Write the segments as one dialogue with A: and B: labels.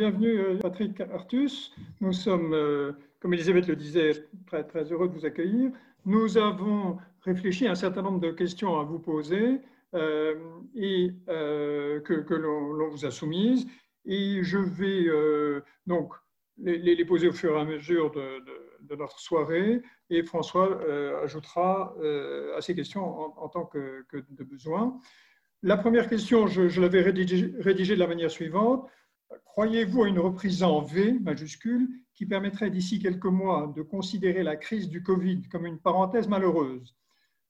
A: bienvenue Patrick Artus. Nous sommes, comme Elisabeth le disait, très, très heureux de vous accueillir. Nous avons réfléchi à un certain nombre de questions à vous poser et que, l'on vous a soumises. Et je vais donc les, poser au fur et à mesure de, notre soirée. Et François ajoutera à ces questions en, tant que, de besoin. La première question, je, l'avais rédigée rédigé de la manière suivante. Croyez-vous à une reprise en V majuscule qui permettrait d'ici quelques mois de considérer la crise du Covid comme une parenthèse malheureuse?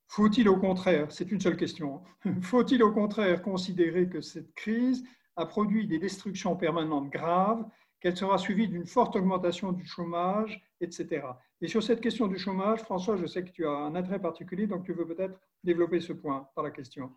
A: Faut-il au contraire, c'est une seule question, faut-il au contraire considérer que cette crise a produit des destructions permanentes graves, qu'elle sera suivie d'une forte augmentation du chômage, etc. Et sur cette question du chômage, François, je sais que tu as un intérêt particulier, donc tu veux peut-être développer ce point par la question.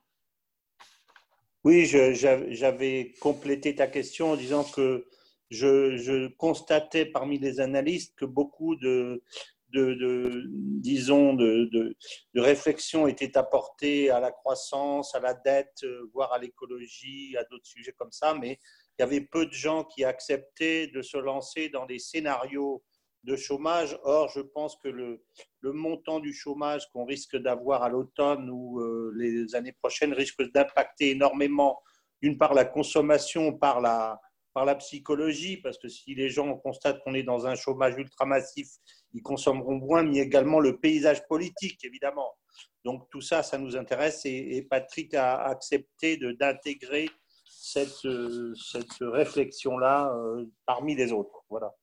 B: Oui, j'avais complété ta question en disant que je, constatais parmi les analystes que beaucoup de, disons, de, de, réflexion étaient apportées à la croissance, à la dette, voire à l'écologie, à d'autres sujets comme ça, mais il y avait peu de gens qui acceptaient de se lancer dans des scénarios de chômage. Or, je pense que le, montant du chômage qu'on risque d'avoir à l'automne ou euh, les années prochaines risque d'impacter énormément, d'une part, la consommation par la, par la psychologie, parce que si les gens constatent qu'on est dans un chômage ultramassif, ils consommeront moins, mais également le paysage politique, évidemment. Donc tout ça, ça nous intéresse et, et Patrick a accepté d'intégrer cette, euh, cette réflexion-là euh, parmi les autres. Voilà.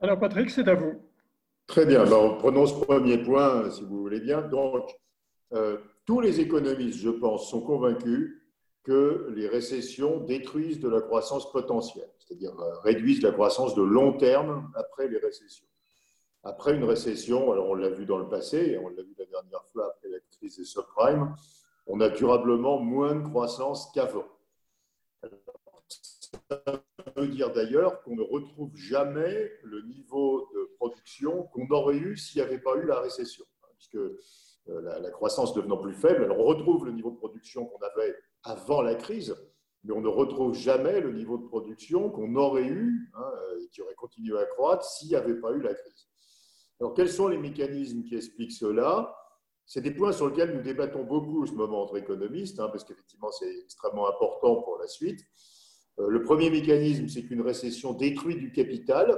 A: Alors Patrick, c'est à vous.
C: Très bien. Alors, prenons ce premier point, si vous voulez bien. Donc, euh, tous les économistes, je pense, sont convaincus que les récessions détruisent de la croissance potentielle, c'est-à-dire euh, réduisent la croissance de long terme après les récessions. Après une récession, alors on l'a vu dans le passé, on l'a vu la dernière fois après la crise des subprimes, on a durablement moins de croissance qu'avant. Ça veut dire d'ailleurs qu'on ne retrouve jamais le niveau de production qu'on aurait eu s'il n'y avait pas eu la récession, puisque euh, la, croissance devenant plus faible, on retrouve le niveau de production qu'on avait avant la crise, mais on ne retrouve jamais le niveau de production qu'on aurait eu hein, et qui aurait continué à croître s'il n'y avait pas eu la crise. Alors quels sont les mécanismes qui expliquent cela? C'est des points sur lesquels nous débattons beaucoup en ce moment entre économistes, hein, parce qu'effectivement, c'est extrêmement important pour la suite. Euh, le premier mécanisme, c'est qu'une récession détruit du capital.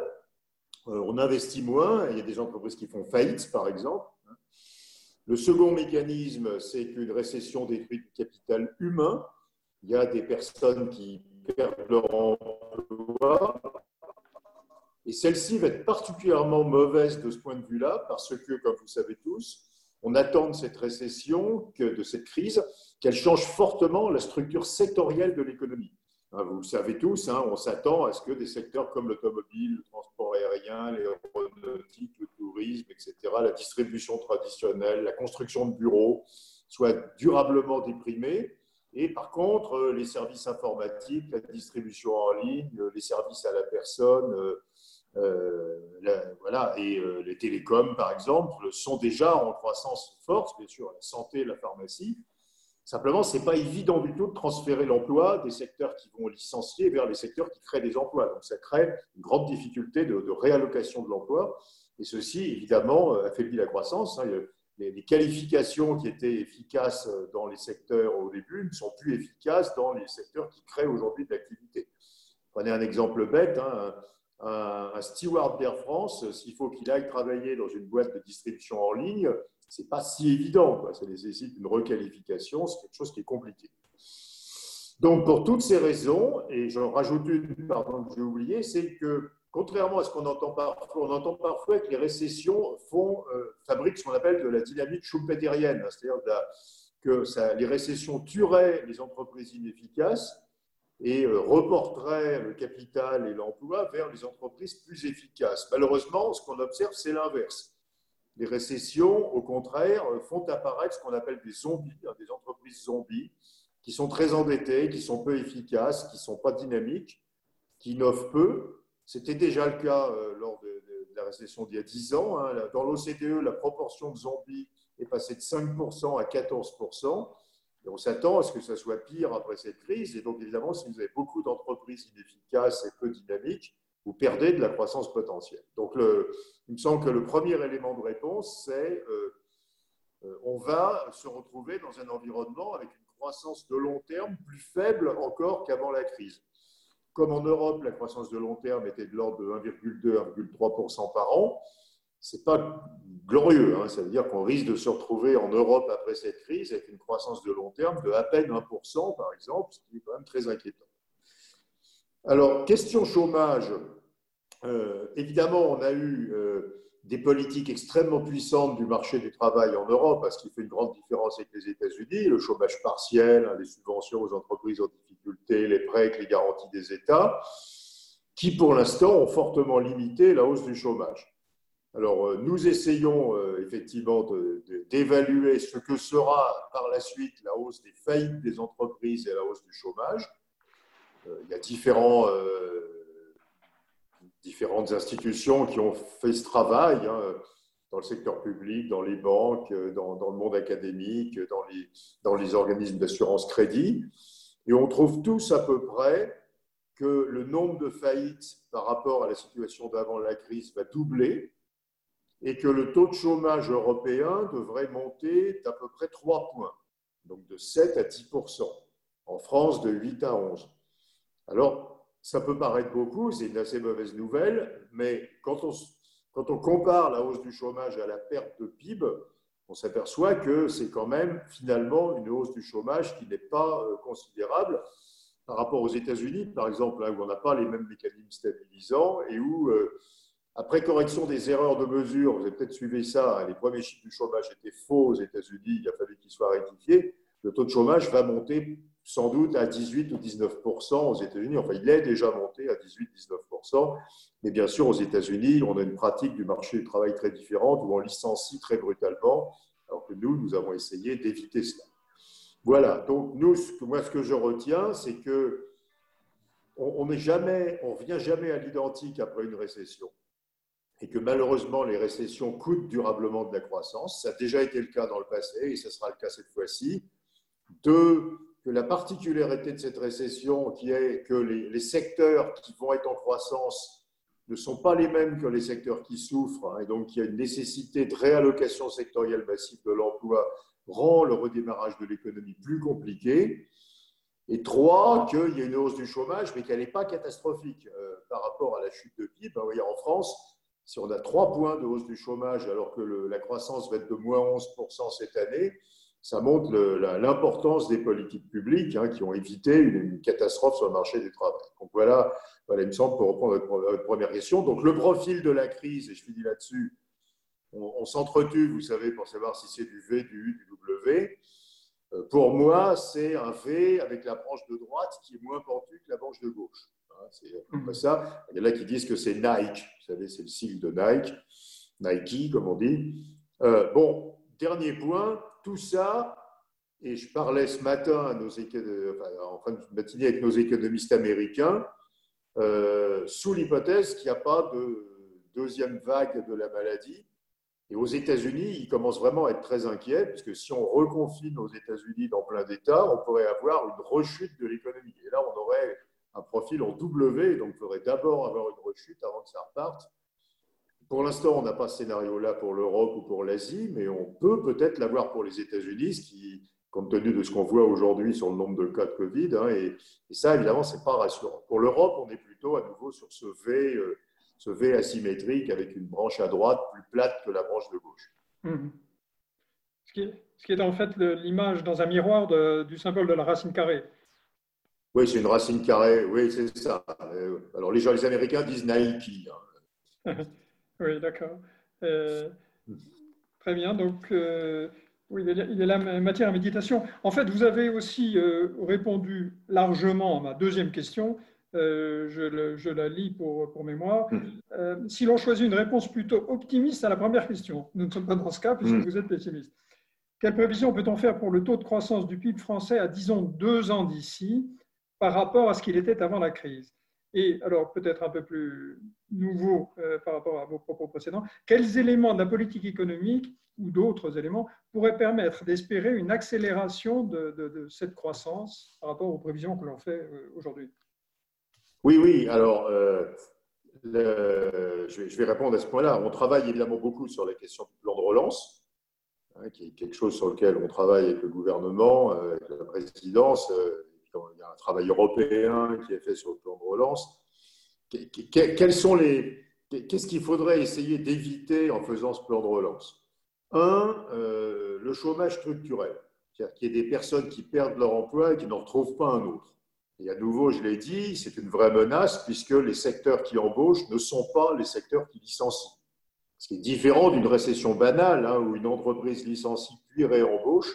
C: Euh, on investit moins, il y a des entreprises qui font faillite, par exemple. Le second mécanisme, c'est qu'une récession détruit du capital humain. Il y a des personnes qui perdent leur emploi. Et celle-ci va être particulièrement mauvaise de ce point de vue-là, parce que, comme vous savez tous, on attend de cette récession, de cette crise, qu'elle change fortement la structure sectorielle de l'économie. Hein, vous le savez tous, hein, on s'attend à ce que des secteurs comme l'automobile, le transport aérien, l'aéronautique, le tourisme, etc., la distribution traditionnelle, la construction de bureaux soient durablement déprimés. Et par contre, euh, les services informatiques, la distribution en ligne, les services à la personne, euh, euh, voilà, et les télécoms, par exemple, sont déjà en croissance forte, bien sûr, la santé, la pharmacie, Simplement, ce n'est pas évident du tout de transférer l'emploi des secteurs qui vont licencier vers les secteurs qui créent des emplois. Donc, ça crée une grande difficulté de, réallocation de l'emploi. Et ceci, évidemment, euh, affaiblit la croissance. Hein. Les, qualifications qui étaient efficaces dans les secteurs au début ne sont plus efficaces dans les secteurs qui créent aujourd'hui de l'activité. Prenez un exemple bête. Hein. Un, un steward d'Air France, s'il faut qu'il aille travailler dans une boîte de distribution en ligne, c'est pas si évident. Ça nécessite une requalification, c'est quelque chose qui est compliqué. Donc, pour toutes ces raisons, et j'en rajoute une, pardon, que j'ai oublié, c'est que, contrairement à ce qu'on entend parfois, on entend parfois que les récessions font, euh, fabriquent ce qu'on appelle de la dynamique schumpeterienne, c'est-à-dire que les récessions tueraient les entreprises inefficaces et euh, reporteraient le capital et l'emploi vers les entreprises plus efficaces. Malheureusement, ce qu'on observe, c'est l'inverse. Les récessions, au contraire, font apparaître ce qu'on appelle des zombies, hein, des entreprises zombies, qui sont très endettées, qui sont peu efficaces, qui ne sont pas dynamiques, qui innovent peu. C'était déjà le cas euh, lors de, la récession d'il y a 10 ans. Hein. Dans l'OCDE, la proportion de zombies est passée de 5% à 14%. Et on s'attend à ce que ça soit pire après cette crise. Et donc, évidemment, si vous avez beaucoup d'entreprises inefficaces et peu dynamiques, vous perdez de la croissance potentielle. Donc, il me semble que le premier élément de réponse, c'est euh, euh, on va se retrouver dans un environnement avec une croissance de long terme plus faible encore qu'avant la crise. Comme en Europe, la croissance de long terme était de l'ordre de 1,2-1,3% par an, ce n'est pas glorieux. Hein. Ça veut dire qu'on risque de se retrouver en Europe après cette crise avec une croissance de long terme de à peine 1%, par exemple, ce qui est quand même très inquiétant. Alors, question chômage. Euh, évidemment, on a eu euh, des politiques extrêmement puissantes du marché du travail en Europe, parce qu'il fait une grande différence avec les États-Unis, le chômage partiel, hein, les subventions aux entreprises en difficulté, les prêts les garanties des États, qui pour l'instant ont fortement limité la hausse du chômage. Alors, euh, nous essayons effectivement d'évaluer ce que sera par la suite la hausse des faillites des entreprises et la hausse du chômage. Il y a différents différentes institutions qui ont fait ce travail hein, dans le secteur public, dans les banques, dans, dans le monde académique, dans les, dans les organismes d'assurance crédit. Et on trouve tous à peu près que le nombre de faillites par rapport à la situation d'avant la crise va doubler et que le taux de chômage européen devrait monter d'à peu près 3 points, donc de 7 à 10 en France de 8 à 11. Alors, ça peut paraître beaucoup, c'est une assez mauvaise nouvelle, mais quand on, quand on compare la hausse du chômage à la perte de PIB, on s'aperçoit que c'est quand même finalement une hausse du chômage qui n'est pas euh, considérable par rapport aux États-Unis, par exemple, hein, où on n'a pas les mêmes mécanismes stabilisants et où, euh, après correction des erreurs de mesure, vous avez peut-être suivi ça, hein, les premiers chiffres du chômage étaient faux aux États-Unis, il a fallu qu'ils soient rectifiés, le taux de chômage va monter sans doute à 18 ou 19 aux États-Unis. Enfin, il est déjà monté à 18-19 Mais bien sûr, aux États-Unis, on a une pratique du marché du travail très différente où on licencie très brutalement, alors que nous, nous avons essayé d'éviter cela. Voilà. Donc, nous, moi, ce que je retiens, c'est que on ne jamais, on revient jamais à l'identique après une récession. Et que malheureusement, les récessions coûtent durablement de la croissance. Ça a déjà été le cas dans le passé et ce sera le cas cette fois-ci. Deux, que la particularité de cette récession, qui est que les, secteurs qui vont être en croissance ne sont pas les mêmes que les secteurs qui souffrent, hein, et donc il y a une nécessité de réallocation sectorielle massive de l'emploi, rend le redémarrage de l'économie plus compliqué. Et trois, qu'il y a une hausse du chômage, mais qu'elle n'est pas catastrophique euh, par rapport à la chute de PIB. voyez, en France, si on a trois points de hausse du chômage, alors que la croissance va être de moins 11% cette année, ça montre l'importance des politiques publiques hein, qui ont évité une, catastrophe sur le marché du travail. Donc voilà, voilà, il me semble, pour reprendre votre, première question. Donc le profil de la crise, et je finis là-dessus, on, s'entretue, vous savez, pour savoir si c'est du V, du U, du W. Euh, pour moi, c'est un V avec la branche de droite qui est moins pentue que la branche de gauche. Hein, c'est comme ça. Il y en a qui disent que c'est Nike. Vous savez, c'est le sigle de Nike. Nike, comme on dit. Euh, bon, dernier point, tout ça, et je parlais ce matin à nos, en fin de matinée avec nos économistes américains, euh, sous l'hypothèse qu'il n'y a pas de deuxième vague de la maladie. Et aux États-Unis, ils commencent vraiment à être très inquiets, puisque si on reconfine aux États-Unis dans plein d'États, on pourrait avoir une rechute de l'économie. Et là, on aurait un profil en W, donc il faudrait d'abord avoir une rechute avant que ça reparte. Pour l'instant, on n'a pas ce scénario-là pour l'Europe ou pour l'Asie, mais on peut peut-être l'avoir pour les États-Unis, qui, compte tenu de ce qu'on voit aujourd'hui sur le nombre de cas de Covid. Hein, et, ça, évidemment, ce n'est pas rassurant. Pour l'Europe, on est plutôt à nouveau sur ce V, euh, ce v asymétrique avec une branche à droite plus plate que la branche de gauche.
A: Mmh. Ce, qui est, ce, qui est, en fait l'image dans un miroir du symbole de la racine carrée.
C: Oui, c'est une racine carrée, oui, c'est ça. Euh, alors les gens, les Américains disent Nike. Hein.
A: Oui, d'accord. Euh, très bien. Donc, euh, oui, il est là matière à méditation. En fait, vous avez aussi euh, répondu largement à ma deuxième question. Je, la lis pour, pour mémoire. Mm. si l'on choisit une réponse plutôt optimiste à la première question, nous ne sommes pas dans ce cas puisque mm. vous êtes pessimiste. Quelle prévision peut-on faire pour le taux de croissance du PIB français à, disons, deux ans d'ici par rapport à ce qu'il était avant la crise? Et alors, peut-être un peu plus nouveau euh, par rapport à vos propos précédents, quels éléments de la politique économique ou d'autres éléments pourraient permettre d'espérer une accélération de, cette croissance par rapport aux prévisions que l'on fait euh, aujourd'hui?
C: Oui, oui. Alors, euh, je, vais, répondre à ce point-là. On travaille évidemment beaucoup sur la question du plan de relance, hein, qui est quelque chose sur lequel on travaille avec le gouvernement, avec la présidence il y a un travail européen qui est fait sur le plan de relance. Quels sont les, qu'est-ce qu'il faudrait essayer d'éviter en faisant ce plan de relance? Un, euh, le chômage structurel, c'est-à-dire qu'il y ait des personnes qui perdent leur emploi et qui n'en retrouvent pas un autre. Et à nouveau, je l'ai dit, c'est une vraie menace puisque les secteurs qui embauchent ne sont pas les secteurs qui licencient. Ce qui est différent d'une récession banale hein, où une entreprise licencie puis réembauche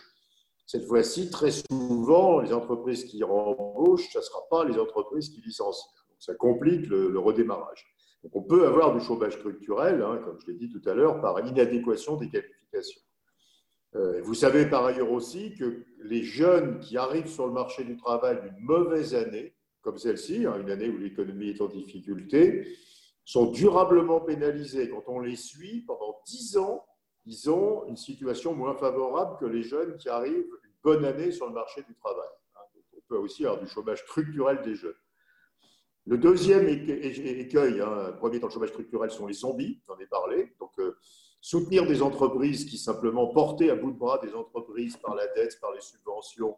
C: cette fois-ci, très souvent, les entreprises qui embauchent, ce ne sera pas les entreprises qui licencient. Donc, ça complique le, redémarrage. Donc, on peut avoir du chômage structurel, hein, comme je l'ai dit tout à l'heure, par inadéquation des qualifications. Euh, vous savez par ailleurs aussi que les jeunes qui arrivent sur le marché du travail d'une mauvaise année, comme celle-ci, hein, une année où l'économie est en difficulté, sont durablement pénalisés. Quand on les suit pendant 10 ans, ils ont une situation moins favorable que les jeunes qui arrivent bonne année sur le marché du travail. Hein. on peut aussi avoir du chômage structurel des jeunes. Le deuxième écueil, hein, premier dans le chômage structurel, sont les zombies, j'en ai parlé. Donc, euh, soutenir des entreprises qui simplement portaient à bout de bras des entreprises par la dette, par les subventions,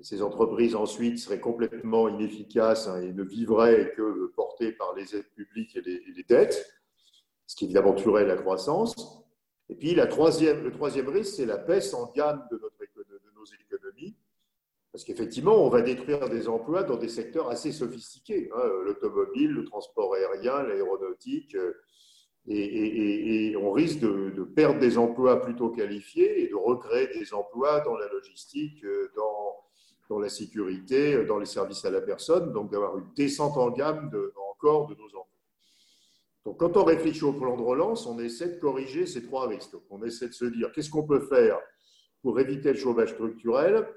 C: ces entreprises ensuite seraient complètement inefficaces hein, et ne vivraient que portées par les aides publiques et les, dettes, ce qui évidemment la croissance. Et puis le troisième risque, c'est la baisse en gamme de notre parce qu'effectivement, on va détruire des emplois dans des secteurs assez sophistiqués, hein, l'automobile, le transport aérien, l'aéronautique, euh, et, on risque de, perdre des emplois plutôt qualifiés et de recréer des emplois dans la logistique, euh, dans, la sécurité, euh, dans les services à la personne, donc d'avoir une descente en gamme encore de nos emplois. Donc, quand on réfléchit au plan de relance, on essaie de corriger ces trois risques. on essaie de se dire qu'est-ce qu'on peut faire pour éviter le chômage structurel,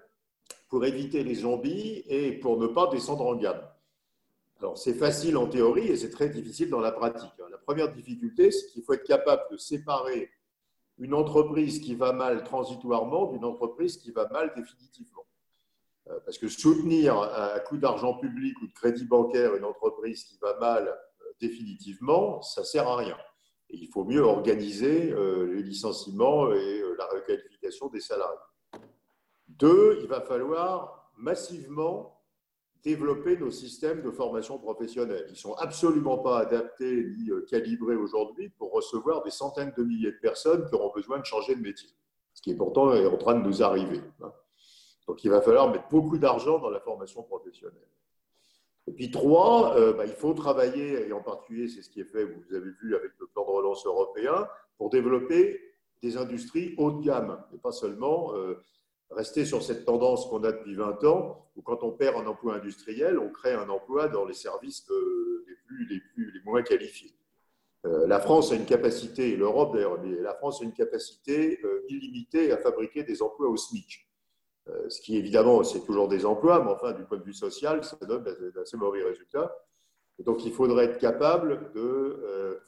C: pour éviter les zombies et pour ne pas descendre en gamme. Alors, c'est facile en théorie et c'est très difficile dans la pratique. La première difficulté, c'est qu'il faut être capable de séparer une entreprise qui va mal transitoirement d'une entreprise qui va mal définitivement. Euh, parce que soutenir à coup d'argent public ou de crédit bancaire une entreprise qui va mal euh, définitivement, ça ne sert à rien il faut mieux organiser euh, les licenciements et la requalification des salariés. Deux, il va falloir massivement développer nos systèmes de formation professionnelle. Ils ne sont absolument pas adaptés ni euh, calibrés aujourd'hui pour recevoir des centaines de milliers de personnes qui auront besoin de changer de métier, ce qui est pourtant en train de nous arriver. Hein. Donc il va falloir mettre beaucoup d'argent dans la formation professionnelle. Et puis trois, euh, bah, il faut travailler, et en particulier c'est ce qui est fait, vous avez vu avec le plan de relance européen, pour développer des industries haut de gamme, et pas seulement euh, rester sur cette tendance qu'on a depuis 20 ans, où quand on perd un emploi industriel, on crée un emploi dans les services les, plus, les, moins qualifiés. Euh, la France a une capacité, l'Europe d'ailleurs, mais la France a une capacité illimitée à fabriquer des emplois au SMIC. Euh, ce qui évidemment, c'est toujours des emplois, mais enfin, du point de vue social, ça donne d'assez mauvais résultats. donc, il faudrait être capable de, euh,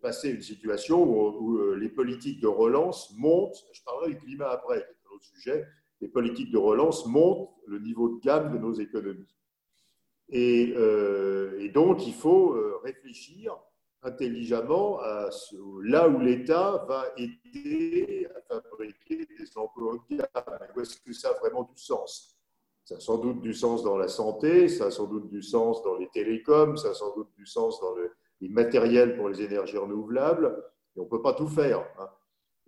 C: passer une situation où, euh, les politiques de relance montent, je parlerai du climat après, sujet, les politiques de relance montent le niveau de gamme de nos économies. Et, et donc, il faut réfléchir intelligemment à là où l'État va aider à fabriquer des emplois gamme. Est-ce que ça a vraiment du sens? Ça a sans doute du sens dans la santé, ça a sans doute du sens dans les télécoms, ça a sans doute du sens dans les matériels pour les énergies renouvelables, et on ne peut pas tout faire. Hein.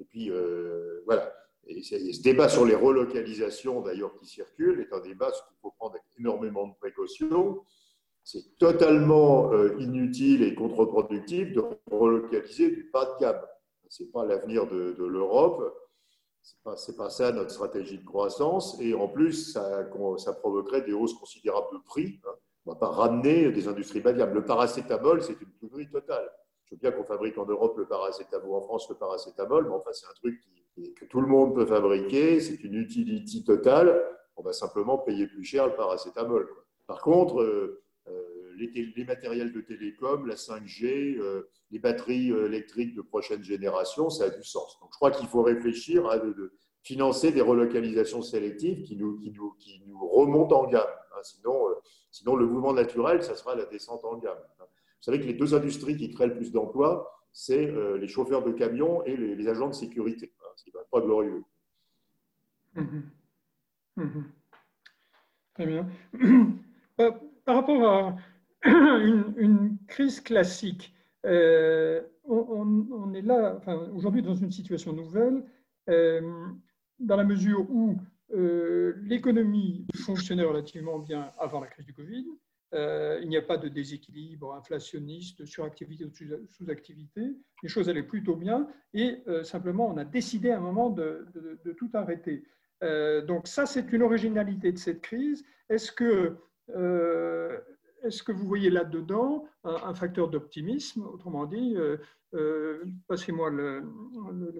C: Et puis, euh, voilà. Et, ce débat sur les relocalisations, d'ailleurs, qui circule, est un débat sur il faut prendre énormément de précautions c'est totalement euh, inutile et contre-productif de relocaliser du pas de gamme. Ce n'est pas l'avenir de, l'Europe, ce n'est pas, ça notre stratégie de croissance, et en plus, ça, provoquerait des hausses considérables de prix. Hein. On ne va pas ramener des industries bas de gamme. Le paracétamol, c'est une connerie totale. Je veux bien qu'on fabrique en Europe le paracétamol, en France le paracétamol, mais enfin, c'est un truc que tout le monde peut fabriquer, c'est une utilité totale. On va simplement payer plus cher le paracétamol. Par contre, euh, les, matériels de télécom, la 5G, les batteries électriques de prochaine génération, ça a du sens. Donc je crois qu'il faut réfléchir à financer des relocalisations sélectives qui nous, remontent en gamme. Hein. Sinon, sinon, le mouvement naturel, ça sera la descente en gamme. Hein. Vous savez que les deux industries qui créent le plus d'emplois, c'est les chauffeurs de camions et les, agents de sécurité, pas glorieux.
A: Mmh mmh Très bien. Euh, par rapport à une, crise classique, euh, on, est là, aujourd'hui, dans une situation nouvelle, euh, dans la mesure où l'économie fonctionnait relativement bien avant la crise du Covid. Il n'y a pas de déséquilibre inflationniste, suractivité ou sous-activité. Les choses allaient plutôt bien et simplement on a décidé à un moment de tout arrêter. Euh, donc ça, c'est une originalité de cette crise. Est-ce que, euh, est que vous voyez là-dedans un, facteur d'optimisme? Autrement dit, euh, passez-moi le,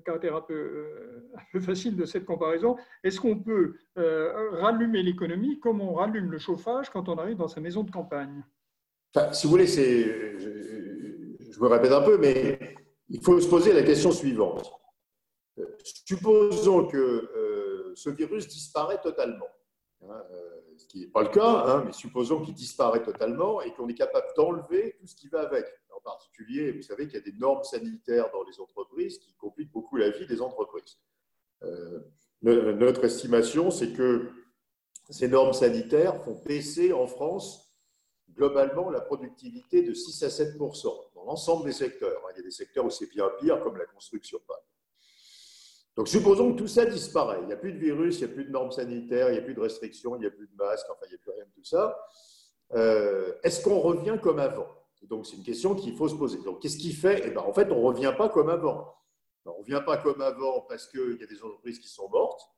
A: caractère un peu, un peu, facile de cette comparaison. Est-ce qu'on peut rallumer l'économie comme on rallume le chauffage quand on arrive dans sa maison de campagne?
C: Si vous voulez, je, me répète un peu, mais il faut se poser la question suivante. Supposons que ce virus disparaît totalement. Hein, euh, qui n'est pas le cas, hein, mais supposons qu'il disparaît totalement et qu'on est capable d'enlever tout ce qui va avec. En particulier, vous savez qu'il y a des normes sanitaires dans les entreprises qui compliquent beaucoup la vie des entreprises. Euh, notre estimation, c'est que ces normes sanitaires font baisser en France globalement la productivité de 6 à 7% dans l'ensemble des secteurs. Il y a des secteurs où c'est bien pire, comme la construction. Donc, supposons que tout ça disparaît. Il n'y a plus de virus, il n'y a plus de normes sanitaires, il n'y a plus de restrictions, il n'y a plus de masques, enfin, il n'y a plus rien de tout ça. Euh, est-ce qu'on revient comme avant? Donc, c'est une question qu'il faut se poser. Donc, qu'est-ce qui fait? Eh ben, En fait, on ne revient pas comme avant. on ne revient pas comme avant parce qu'il y a des entreprises qui sont mortes,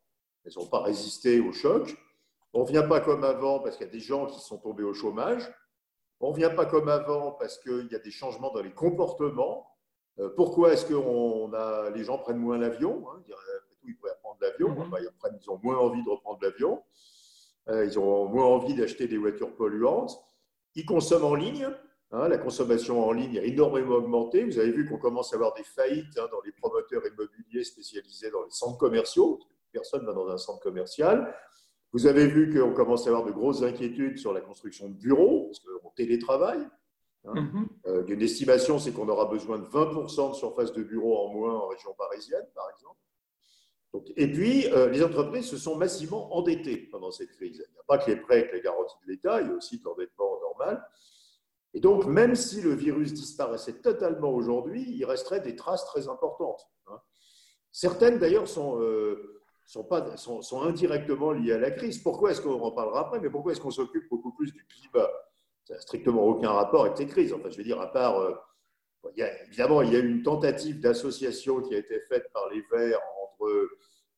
C: elles n'ont pas résisté au choc. On ne revient pas comme avant parce qu'il y a des gens qui sont tombés au chômage. On ne revient pas comme avant parce qu'il y a des changements dans les comportements. Euh, pourquoi est-ce que les gens prennent moins l'avion hein, ils pourraient prendre l'avion. Mhm. ils, ont moins envie de reprendre l'avion. Euh, ils ont moins envie d'acheter des voitures polluantes. Ils consomment en ligne. Hein, la consommation en ligne a énormément augmenté. Vous avez vu qu'on commence à avoir des faillites hein, dans les promoteurs immobiliers spécialisés dans les centres commerciaux. Personne ne va dans un centre commercial. Vous avez vu qu'on commence à avoir de grosses inquiétudes sur la construction de bureaux, parce qu'on télétravaille. Hein. Mhm. Euh, une estimation, c'est qu'on aura besoin de 20% de surface de bureau en moins en région parisienne, par exemple. et puis, euh, les entreprises se sont massivement endettées pendant cette crise. Il n'y a pas que les prêts avec les garanties de l'État, il y a aussi de l'endettement normal. Et donc, même si le virus disparaissait totalement aujourd'hui, il resterait des traces très importantes. Hein. Certaines, d'ailleurs, sont, euh, sont, sont, indirectement liées à la crise. Pourquoi est-ce qu'on en parlera après? Mais pourquoi est-ce qu'on s'occupe beaucoup plus du climat? Ça n'a strictement aucun rapport avec ces crises. Enfin, je veux dire, à part. Euh, évidemment, il y a eu une tentative d'association qui a été faite par les Verts entre,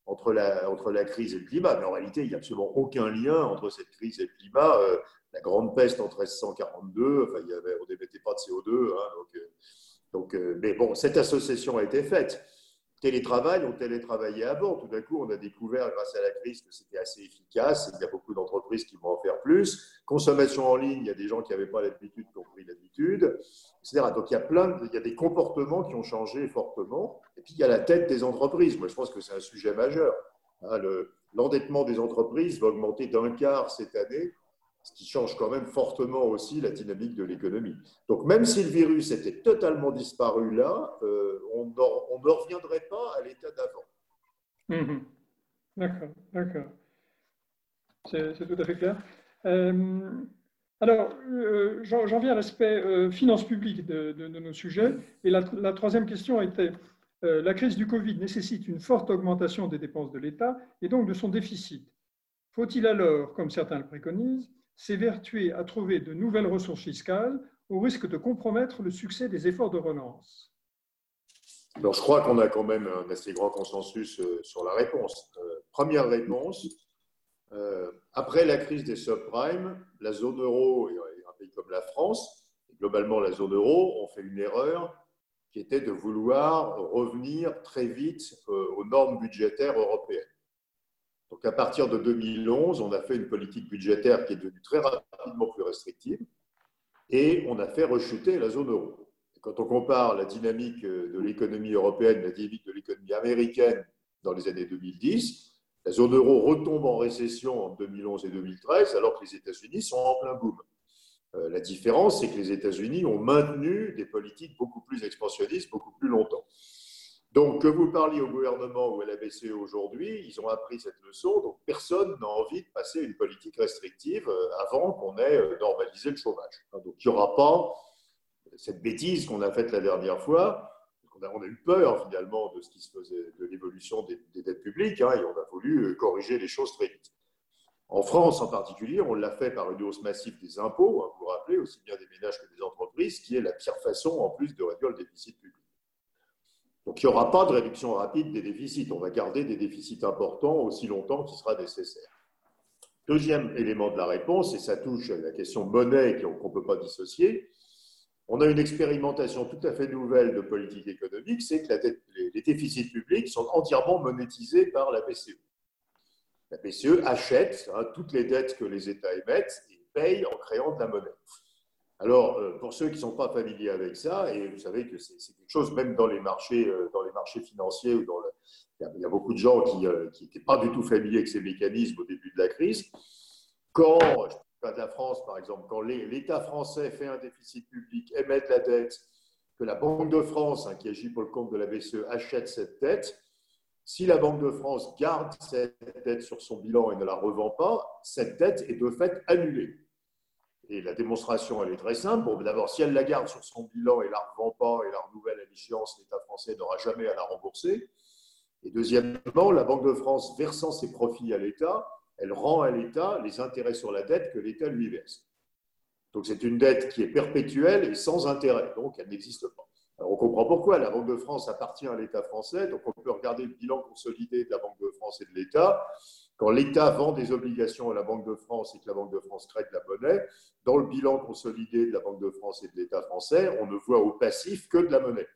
C: entre, la, entre la crise et le climat, mais en réalité, il n'y a absolument aucun lien entre cette crise et le climat. Euh, la grande peste en 1342, enfin, il y avait, on n'émettait pas de CO2. Hein, donc, euh, mais bon, cette association a été faite télétravail, on télétravaillait avant. Tout d'un coup, on a découvert grâce à la crise que c'était assez efficace. Il y a beaucoup d'entreprises qui vont en faire plus. Consommation en ligne, il y a des gens qui n'avaient pas l'habitude, qui ont pris l'habitude, etc. Donc il y a plein, il y a des comportements qui ont changé fortement. Et puis il y a la tête des entreprises. Moi, je pense que c'est un sujet majeur. Hein, l'endettement des entreprises va augmenter d'un quart cette année ce qui change quand même fortement aussi la dynamique de l'économie. Donc même si le virus était totalement disparu là, euh, on, ne reviendrait pas à l'état d'avant.
A: Mhm. D'accord, d'accord. C'est tout à fait clair. Euh, alors, euh, j'en viens à l'aspect finance publique de, nos sujets. Et la, la troisième question était, la crise du Covid nécessite une forte augmentation des dépenses de l'État et donc de son déficit. Faut-il alors, comme certains le préconisent, s'évertuer à trouver de nouvelles ressources fiscales au risque de compromettre le succès des efforts de relance
C: Alors, je crois qu'on a quand même un assez grand consensus euh, sur la réponse. Euh, première réponse, euh, après la crise des subprimes, la zone euro et un pays comme la France, globalement la zone euro, ont fait une erreur qui était de vouloir revenir très vite aux normes budgétaires européennes. Donc, à partir de 2011, on a fait une politique budgétaire qui est devenue très rapidement plus restrictive. et on a fait rechuter la zone euro. Quand on compare la dynamique de l'économie européenne, la dynamique de l'économie américaine dans les années 2010, la zone euro retombe en récession en 2011 et 2013, alors que les États-Unis sont en plein boom. Euh, la différence, c'est que les États-Unis ont maintenu des politiques beaucoup plus expansionnistes beaucoup plus longtemps. Donc, que vous parliez au gouvernement ou à la BCE aujourd'hui, ils ont appris cette leçon, donc personne n'a envie de passer une politique restrictive euh, avant qu'on ait euh, normalisé le chômage. Donc, il n'y aura pas cette bêtise qu'on a faite la dernière fois. On a, eu peur finalement de ce qui se faisait, de l'évolution des, dettes publiques, hein, et on a voulu corriger les choses très vite. En France en particulier, on l'a fait par une hausse massive des impôts, hein, vous vous rappelez, aussi bien des ménages que des entreprises, qui est la pire façon en plus de réduire le déficit public. Donc il n'y aura pas de réduction rapide des déficits. On va garder des déficits importants aussi longtemps qu'il sera nécessaire. Deuxième élément de la réponse, et ça touche à la question monnaie qu'on ne peut pas dissocier, on a une expérimentation tout à fait nouvelle de politique économique, c'est que les déficits publics sont entièrement monétisés par la BCE. La BCE achète hein, toutes les dettes que les États émettent et paye en créant de la monnaie. Alors, euh, pour ceux qui ne sont pas familiers avec ça, et vous savez que c'est quelque chose, même dans les marchés, euh, dans les marchés financiers, où il, y a, beaucoup de gens qui n'étaient euh, pas du tout familiers avec ces mécanismes au début de la crise. Quand, je parle de la France par exemple, quand l'État français fait un déficit public, émet la dette, que la Banque de France, hein, qui agit pour le compte de la BCE, achète cette dette, si la Banque de France garde cette dette sur son bilan et ne la revend pas, cette dette est de fait annulée. Et la démonstration, elle est très simple. Bon, D'abord, si elle la garde sur son bilan et la revend pas et la renouvelle à l'échéance, l'État français n'aura jamais à la rembourser. Et deuxièmement, la Banque de France versant ses profits à l'État, elle rend à l'État les intérêts sur la dette que l'État lui verse. Donc c'est une dette qui est perpétuelle et sans intérêt, donc elle n'existe pas. Alors on comprend pourquoi la Banque de France appartient à l'État français, donc on peut regarder le bilan consolidé de la Banque de France et de l'État. Quand l'État vend des obligations à la Banque de France et que la Banque de France crée de la monnaie, dans le bilan consolidé de la Banque de France et de l'État français, on ne voit au passif que de la monnaie.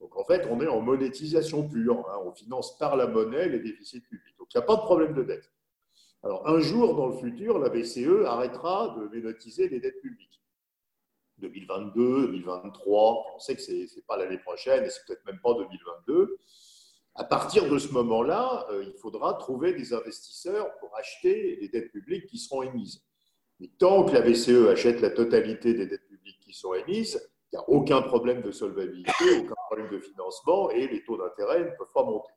C: Donc en fait, on est en monétisation pure. Hein. On finance par la monnaie les déficits publics. Donc il n'y a pas de problème de dette. Alors un jour dans le futur, la BCE arrêtera de monétiser les dettes publiques. 2022, 2023, on sait que ce n'est pas l'année prochaine et c'est peut-être même pas 2022. À partir de ce moment-là, euh, il faudra trouver des investisseurs pour acheter les dettes publiques qui seront émises. Mais tant que la BCE achète la totalité des dettes publiques qui sont émises, il n'y a aucun problème de solvabilité, aucun problème de financement et les taux d'intérêt ne peuvent pas monter.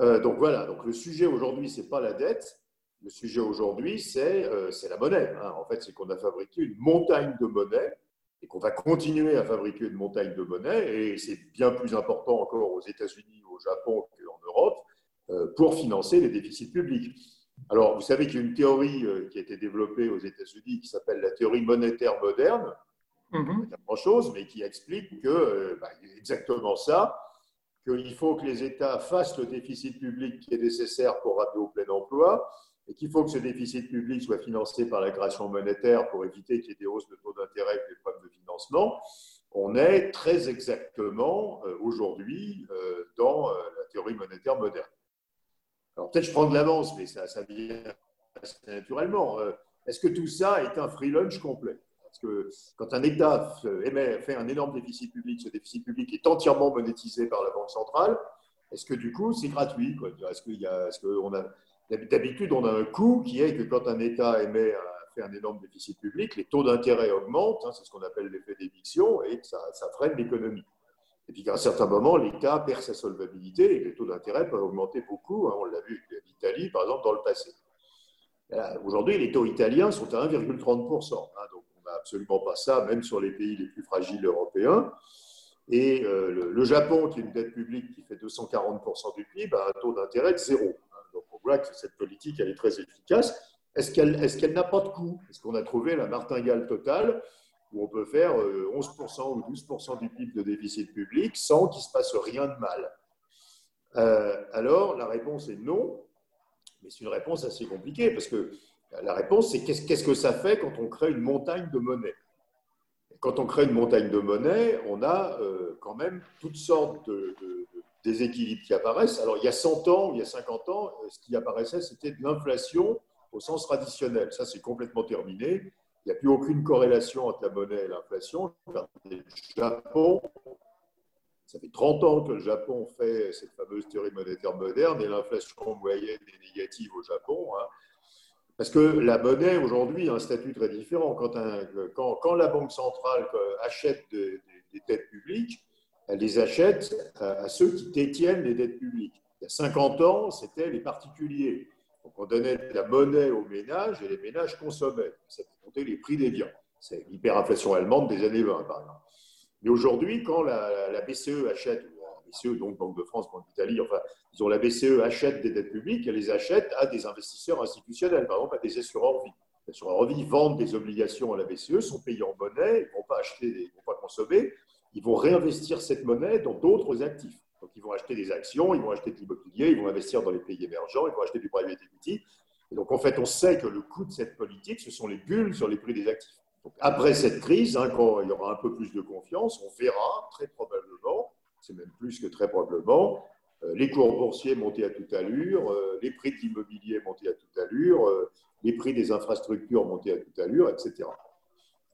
C: Euh, donc voilà, donc le sujet aujourd'hui, ce n'est pas la dette, le sujet aujourd'hui, c'est euh, la monnaie. Hein. En fait, c'est qu'on a fabriqué une montagne de monnaie et qu'on va continuer à fabriquer une montagne de monnaie, et c'est bien plus important encore aux États-Unis, au Japon qu'en Europe, euh, pour financer les déficits publics. Alors, vous savez qu'il y a une théorie euh, qui a été développée aux États-Unis qui s'appelle la théorie monétaire moderne, mm-hmm. pas grand-chose, mais qui explique que euh, bah, exactement ça, qu'il faut que les États fassent le déficit public qui est nécessaire pour ramener au plein emploi, et qu'il faut que ce déficit public soit financé par la création monétaire pour éviter qu'il y ait des hausses de taux d'intérêt et des problèmes de financement, on est très exactement euh, aujourd'hui euh, dans euh, la théorie monétaire moderne. Alors peut-être je prends de l'avance, mais ça, vient naturellement. Est-ce que tout ça est un free lunch complet? Parce que quand un État fait un énorme déficit public, ce déficit public est entièrement monétisé par la Banque centrale, est-ce que du coup c'est gratuit Est-ce qu'on a D'habitude, on a un coût qui est que quand un État émet, fait un énorme déficit public, les taux d'intérêt augmentent, hein, c'est ce qu'on appelle l'effet d'éviction, et ça, freine l'économie. Et puis qu'à un certain moment, l'État perd sa solvabilité et les taux d'intérêt peuvent augmenter beaucoup. Hein, on l'a vu avec l'Italie, par exemple, dans le passé. Aujourd'hui, les taux italiens sont à 1,30%. Hein, donc, on n'a absolument pas ça, même sur les pays les plus fragiles européens. Et euh, le, Japon, qui a une dette publique qui fait 240% du PIB, a un taux d'intérêt de zéro voit que cette politique, elle est très efficace. Est-ce qu'elle est n'a pas de coût? Est-ce qu'on a trouvé la martingale totale où on peut faire 11% euh, ou 12% du PIB de déficit public sans qu'il se passe rien de mal? Euh, Alors, la réponse est non, mais c'est une réponse assez compliquée parce que la réponse, c'est qu'est-ce que ça fait quand on crée une montagne de monnaie? Quand on crée une montagne de monnaie, on a euh, quand même toutes sortes de des équilibres qui apparaissent. Alors, il y a 100 ans, il y a 50 ans, euh, ce qui apparaissait, c'était de l'inflation au sens traditionnel. Ça, c'est complètement terminé. Il n'y a plus aucune corrélation entre la monnaie et l'inflation. Le Japon, ça fait 30 ans que le Japon fait cette fameuse théorie monétaire moderne et l'inflation moyenne est négative au Japon. Hein. Parce que la monnaie aujourd'hui a un statut très différent. Quand, la Banque centrale achète des, dettes publiques, elle les achète à, ceux qui détiennent les dettes publiques. Il y a 50 ans, c'était les particuliers. On donnait de la monnaie aux ménages et les ménages consommaient. Ça comptait les prix des biens. C'est l'hyperinflation allemande des années 20, par exemple. Mais aujourd'hui, quand la, BCE achète, la BCE, donc Banque de France, Banque d'Italie, enfin, disons la BCE achète des dettes publiques, elle les achète à des investisseurs institutionnels, par exemple à des assureurs vie. Les assureurs vie vendent des obligations à la BCE, sont payés en monnaie, ils ne vont pas acheter, ils vont pas consommer, ils vont réinvestir cette monnaie dans d'autres actifs. Donc, ils vont acheter des actions, ils vont acheter de l'immobilier, ils vont investir dans les pays émergents, ils vont acheter du private equity. Et donc, en fait, on sait que le coût de cette politique, ce sont les bulles sur les prix des actifs. Donc, après cette crise, hein, quand il y aura un peu plus de confiance, on verra très probablement, c'est même plus que très probablement, euh, les cours boursiers monter à toute allure, euh, les prix de l'immobilier monter à toute allure, euh, les prix des infrastructures monter à toute allure, etc.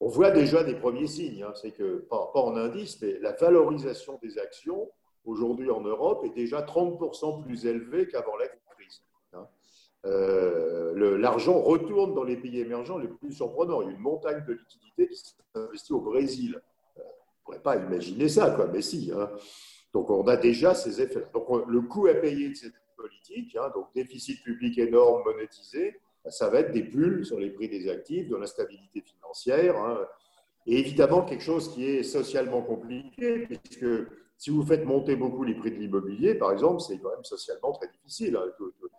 C: On voit déjà des premiers signes, hein. c'est que, pas, pas en indice, mais la valorisation des actions aujourd'hui en Europe est déjà 30% plus élevée qu'avant la crise. Hein. L'argent retourne dans les pays émergents les plus surprenants. Il y a une montagne de liquidités qui s'investit au Brésil. on ne pourrait pas imaginer ça, mais si. Hein. Donc on a déjà ces effets-là. Donc le coût à payer de cette politique, donc déficit public énorme monétisé, ça va être des bulles sur les prix des actifs, de l'instabilité financière, hein. et évidemment quelque chose qui est socialement compliqué, puisque si vous faites monter beaucoup les prix de l'immobilier, par exemple, c'est quand même socialement très difficile. Hein.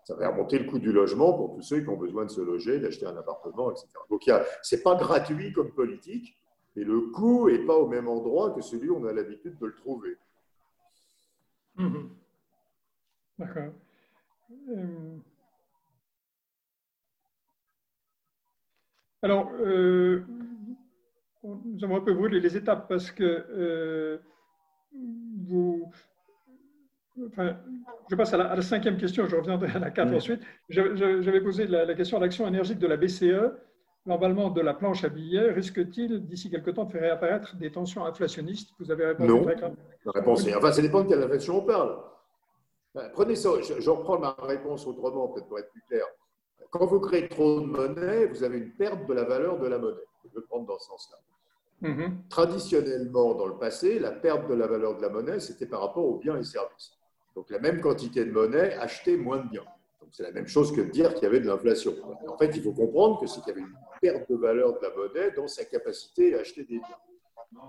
C: Ça va remonter le coût du logement pour tous ceux qui ont besoin de se loger, d'acheter un appartement, etc. Donc ce n'est pas gratuit comme politique, et le coût n'est pas au même endroit que celui où on a l'habitude de le trouver.
A: Mhm. D'accord. Euh, alors, euh, nous avons un peu brûlé les étapes parce que euh, vous. Enfin, je passe à la, cinquième question, je reviendrai à la quatre ensuite. J'avais posé la, question à l'action énergique de la BCE. L'emballement de la planche à billets risque-t-il d'ici quelque temps de faire réapparaître des tensions inflationnistes?
C: Vous avez répondu non. très clairement. La réponse est, enfin, ça dépend de quelle inflation on parle. Ben, prenez ça, je, reprends ma réponse autrement, peut-être pour être plus clair. Quand vous créez trop de monnaie, vous avez une perte de la valeur de la monnaie. Je vais prendre dans ce sens-là. Mm-hmm. Traditionnellement, dans le passé, la perte de la valeur de la monnaie, c'était par rapport aux biens et services. Donc la même quantité de monnaie achetait moins de biens. Donc c'est la même chose que de dire qu'il y avait de l'inflation. En fait, il faut comprendre que c'est qu'il y avait une perte de valeur de la monnaie dans sa capacité à acheter des biens.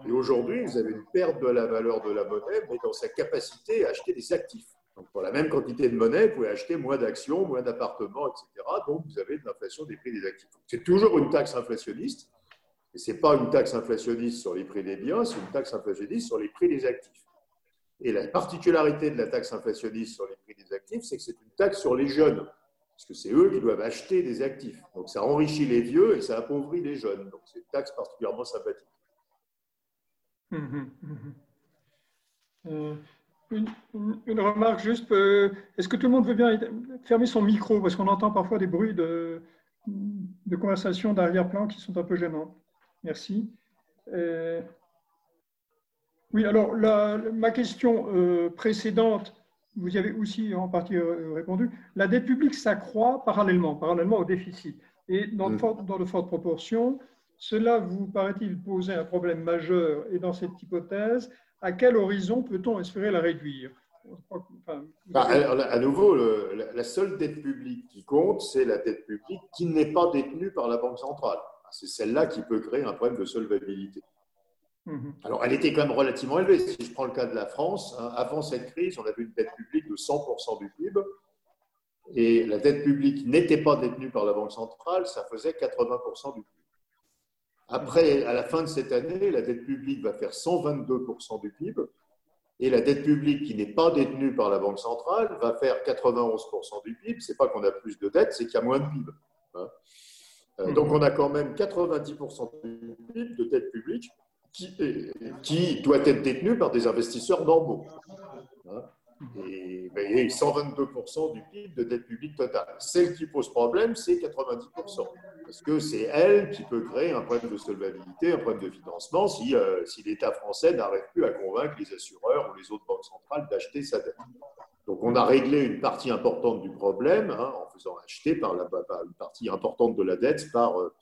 C: Et aujourd'hui, vous avez une perte de la valeur de la monnaie, mais dans sa capacité à acheter des actifs. Donc, pour la même quantité de monnaie, vous pouvez acheter moins d'actions, moins d'appartements, etc. Donc, vous avez de l'inflation des prix des actifs. C'est toujours une taxe inflationniste, et ce n'est pas une taxe inflationniste sur les prix des biens, c'est une taxe inflationniste sur les prix des actifs. Et la particularité de la taxe inflationniste sur les prix des actifs, c'est que c'est une taxe sur les jeunes, parce que c'est eux qui doivent acheter des actifs. Donc ça enrichit les vieux et ça appauvrit les jeunes. Donc c'est une taxe particulièrement sympathique.
A: Hum, hum, euh, une, remarque juste, euh, est-ce que tout le monde veut bien fermer son micro? Parce qu'on entend parfois des bruits de, de conversation d'arrière-plan qui sont un peu gênants. Merci. Euh, oui, alors ma question euh, précédente, vous y avez aussi en partie répondu. La dette publique s'accroît parallèlement, parallèlement au déficit. Et dans, de, mm. dans de fortes proportions, cela vous paraît-il poser un problème majeur? Et dans cette hypothèse, à quel horizon peut-on espérer la réduire?
C: Bah, À nouveau, la seule dette publique qui compte, c'est la dette publique qui n'est pas détenue par la Banque centrale. C'est celle-là qui peut créer un problème de solvabilité. Mhm. Alors, elle était quand même relativement élevée. Si je prends le cas de la France, hein, avant cette crise, on avait une dette publique de 100% du PIB. Et la dette publique n'était pas détenue par la Banque centrale, ça faisait 80% du PIB. Après, à la fin de cette année, la dette publique va faire 122% du PIB. Et la dette publique qui n'est pas détenue par la Banque centrale va faire 91% du PIB. Ce n'est pas qu'on a plus de dettes, c'est qu'il y a moins de PIB. Hein. Euh, donc, on a quand même 90% du PIB de dette publique qui, doit être détenu par des investisseurs normaux. Hein. Et, 122% du PIB de dette publique totale. Celle qui pose problème, c'est 90%. Parce que c'est elle qui peut créer un problème de solvabilité, un problème de financement si, euh, si l'État français n'arrive plus à convaincre les assureurs ou les autres banques centrales d'acheter sa dette. Donc on a réglé une partie importante du problème hein, en faisant acheter par, la, une partie importante de la dette par, euh,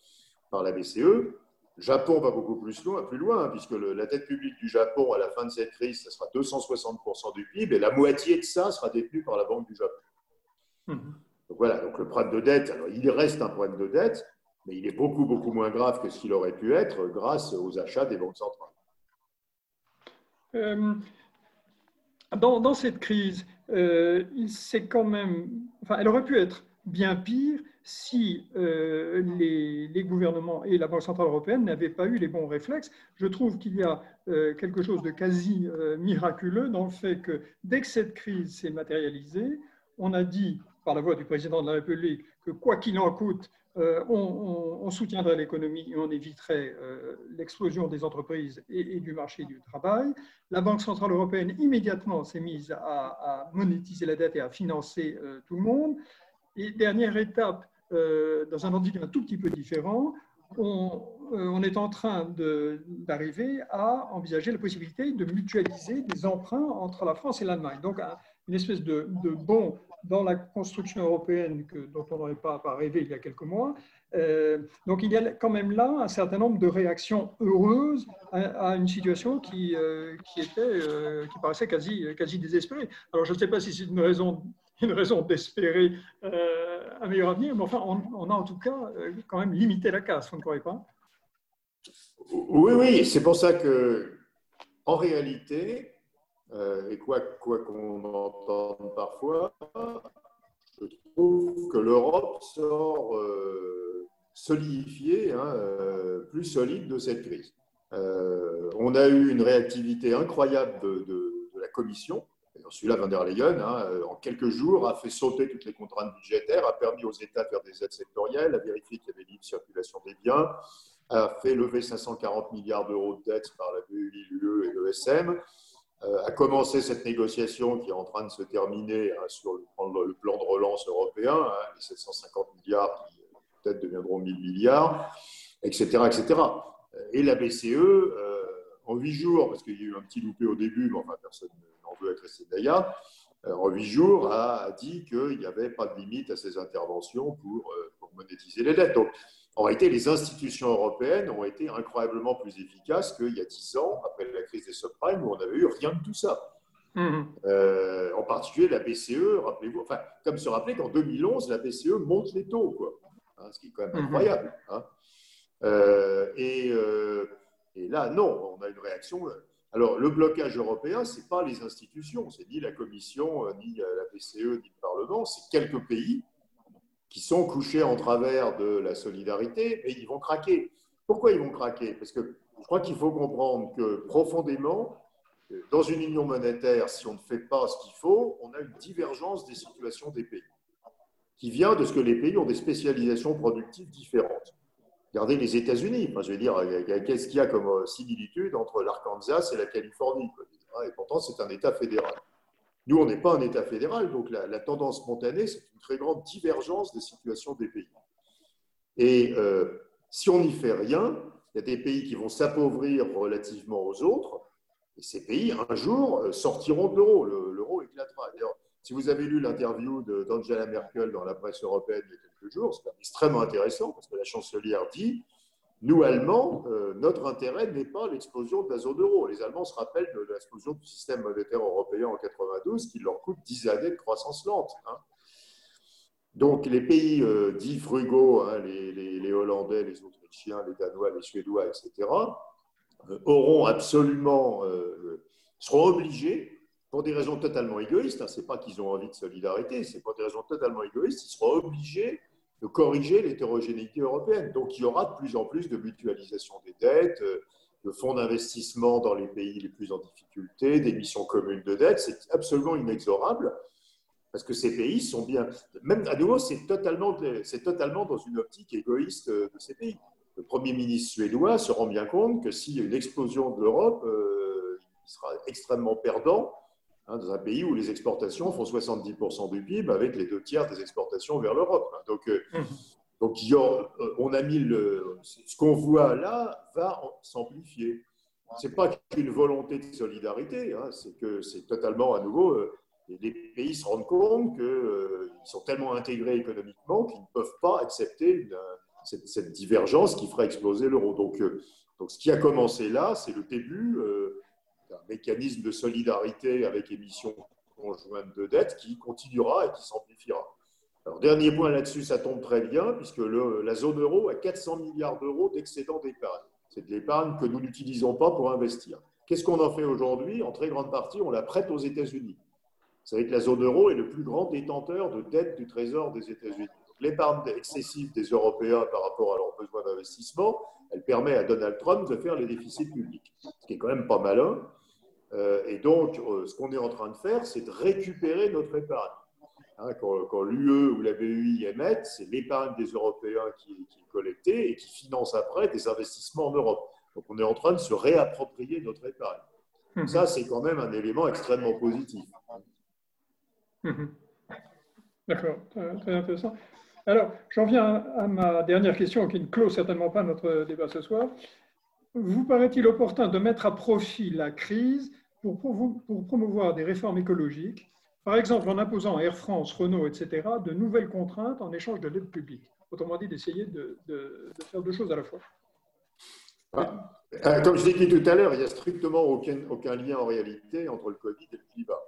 C: par la BCE. Le Japon va beaucoup plus loin, plus loin hein, puisque la dette publique du Japon à la fin de cette crise, ce sera 260% du PIB et la moitié de ça sera détenue par la Banque du Japon. Mmh. Donc voilà, donc le problème de dette, alors il reste un problème de dette, mais il est beaucoup, beaucoup moins grave que ce qu'il aurait pu être grâce aux achats des banques centrales.
A: Euh, dans, cette crise, euh, quand même, enfin, elle aurait pu être bien pire si euh, les, gouvernements et la Banque centrale européenne n'avaient pas eu les bons réflexes. Je trouve qu'il y a euh, quelque chose de quasi miraculeux dans le fait que dès que cette crise s'est matérialisée, on a dit par la voix du président de la République que quoi qu'il en coûte, euh, on, soutiendrait l'économie et on éviterait euh, l'explosion des entreprises et, du marché du travail. La Banque centrale européenne immédiatement s'est mise à, monétiser la dette et à financer euh, tout le monde. Et dernière étape, dans un endroit un tout petit peu différent, on, est en train d'arriver à envisager la possibilité de mutualiser des emprunts entre la France et l'Allemagne. Donc, une espèce de, de bon dans la construction européenne dont on n'aurait pas, rêvé il y a quelques mois. Euh, donc il y a quand même là un certain nombre de réactions heureuses à, une situation qui, euh, était, euh, qui paraissait quasi, quasi désespérée. Alors je ne sais pas si c'est une raison, une raison d'espérer un meilleur avenir, mais enfin on, on, a en tout cas quand même limité la casse, vous ne croyez pas?
C: Oui, oui, c'est pour ça que en réalité, euh, et quoi qu'on entende parfois, je trouve que l'Europe sort euh, solidifiée, hein, euh, plus solide de cette crise. on a eu une réactivité incroyable de, la Commission. Celui-là, Van der Leyen, hein, en quelques jours, a fait sauter toutes les contraintes budgétaires, a permis aux États de faire des aides sectorielles, a vérifié qu'il y avait libre circulation des biens, a fait lever 540 milliards d'euros de dettes par la BUI, l'UE et l'ESM a commencé cette négociation qui est en train de se terminer hein, sur le, plan de relance européen, hein, les 750 milliards qui peut-être deviendront 1000 milliards, etc. etc. Et la BCE, euh, en huit jours, parce qu'il y a eu un petit loupé au début, mais enfin personne n'en veut être resté d'ailleurs, euh, en huit jours, a, dit qu'il n'y avait pas de limite à ces interventions pour, pour monétiser les dettes. Donc, en réalité, les institutions européennes ont été incroyablement plus efficaces qu'il y a dix ans, après la crise des subprimes, où on n'avait eu rien de tout ça. Mhm. Euh, en particulier la BCE, rappelez-vous, enfin, comme se rappeler qu'en 2011, la BCE monte les taux, quoi, hein, ce qui est quand même mhm. incroyable. Hein. Euh, et, euh, et, là, non, on a une réaction. Alors, le blocage européen, ce n'est pas les institutions, c'est ni la Commission, ni la BCE, ni le Parlement, c'est quelques pays qui sont couchés en travers de la solidarité, mais ils vont craquer. Pourquoi ils vont craquer? Parce que je crois qu'il faut comprendre que profondément, dans une union monétaire, si on ne fait pas ce qu'il faut, on a une divergence des situations des pays, qui vient de ce que les pays ont des spécialisations productives différentes. Regardez les États-Unis, je veux dire, qu'est-ce qu'il y a comme similitude entre l'Arkansas et la Californie Et pourtant, c'est un État fédéral. Nous, on n'est pas un État fédéral, donc la, tendance spontanée, c'est une très grande divergence des situations des pays. Et euh, si on n'y fait rien, il y a des pays qui vont s'appauvrir relativement aux autres, et ces pays, un jour, euh, sortiront de l'euro. L'euro éclatera. D'ailleurs, si vous avez lu l'interview d'Angela Merkel dans la presse européenne il y a quelques jours, c'est extrêmement intéressant parce que la chancelière dit nous, Allemands, euh, notre intérêt n'est pas l'explosion de la zone euro. Les Allemands se rappellent de l'explosion du système monétaire européen en 92 qui leur coûte 10 années de croissance lente. Hein. Donc, les pays euh, dits frugaux, hein, les, Hollandais, les Autrichiens, les Danois, les Suédois, etc., euh, auront absolument, seront obligés, pour des raisons totalement égoïstes, hein, ce n'est pas qu'ils ont envie de solidarité, c'est pour des raisons totalement égoïstes, ils seront obligés de corriger l'hétérogénéité européenne. Donc il y aura de plus en plus de mutualisation des dettes, euh, de fonds d'investissement dans les pays les plus en difficulté, d'émissions communes de dettes. C'est absolument inexorable parce que ces pays sont bien. Même à nouveau, c'est totalement, totalement dans une optique égoïste de ces pays. Le Premier ministre suédois se rend bien compte que s'il y a une explosion de l'Europe, euh, il sera extrêmement perdant Hein, dans un pays où les exportations font 70% du PIB, avec les deux tiers des exportations vers l'Europe. Hein. Donc, euh, mmh. Donc, on a mis le, ce qu'on voit là va s'amplifier. Ce n'est pas qu'une volonté de solidarité, hein, c'est que c'est totalement à nouveau les pays se rendent compte qu'ils euh, sont tellement intégrés économiquement qu'ils ne peuvent pas accepter cette, divergence qui fera exploser l'euro. Donc, euh, donc, ce qui a commencé là, c'est le début euh, d'un mécanisme de solidarité avec émission conjointe de dette qui continuera et qui s'amplifiera. Alors, dernier point là-dessus, ça tombe très bien, puisque la zone euro a 400 milliards d'euros d'excédent d'épargne. C'est de l'épargne que nous n'utilisons pas pour investir. Qu'est-ce qu'on en fait aujourd'hui? En très grande partie, on la prête aux États-Unis. Vous savez que la zone euro est le plus grand détenteur de dette du Trésor des États-Unis. L'épargne excessive des Européens par rapport à leurs besoins d'investissement, elle permet à Donald Trump de faire les déficits publics, ce qui est quand même pas malin. Euh, et donc, euh, ce qu'on est en train de faire, c'est de récupérer notre épargne. Hein, quand, l'UE ou la BEI émettent, c'est l'épargne des Européens qui, est collectée et qui finance après des investissements en Europe. Donc, on est en train de se réapproprier notre épargne. Mmh. Ça, c'est quand même un élément extrêmement positif.
A: Mhm. D'accord, très intéressant. Alors, j'en viens à ma dernière question qui ne clôt certainement pas notre débat ce soir. Vous paraît-il opportun de mettre à profit la crise pour, promouvoir des réformes écologiques, par exemple en imposant à Air France, Renault, etc., de nouvelles contraintes en échange de l'aide publique? Autrement dit, d'essayer de, faire deux choses à la fois.
C: Ah, euh, comme je l'ai dit tout à l'heure, il n'y a strictement aucun, aucun lien en réalité entre le Covid et le climat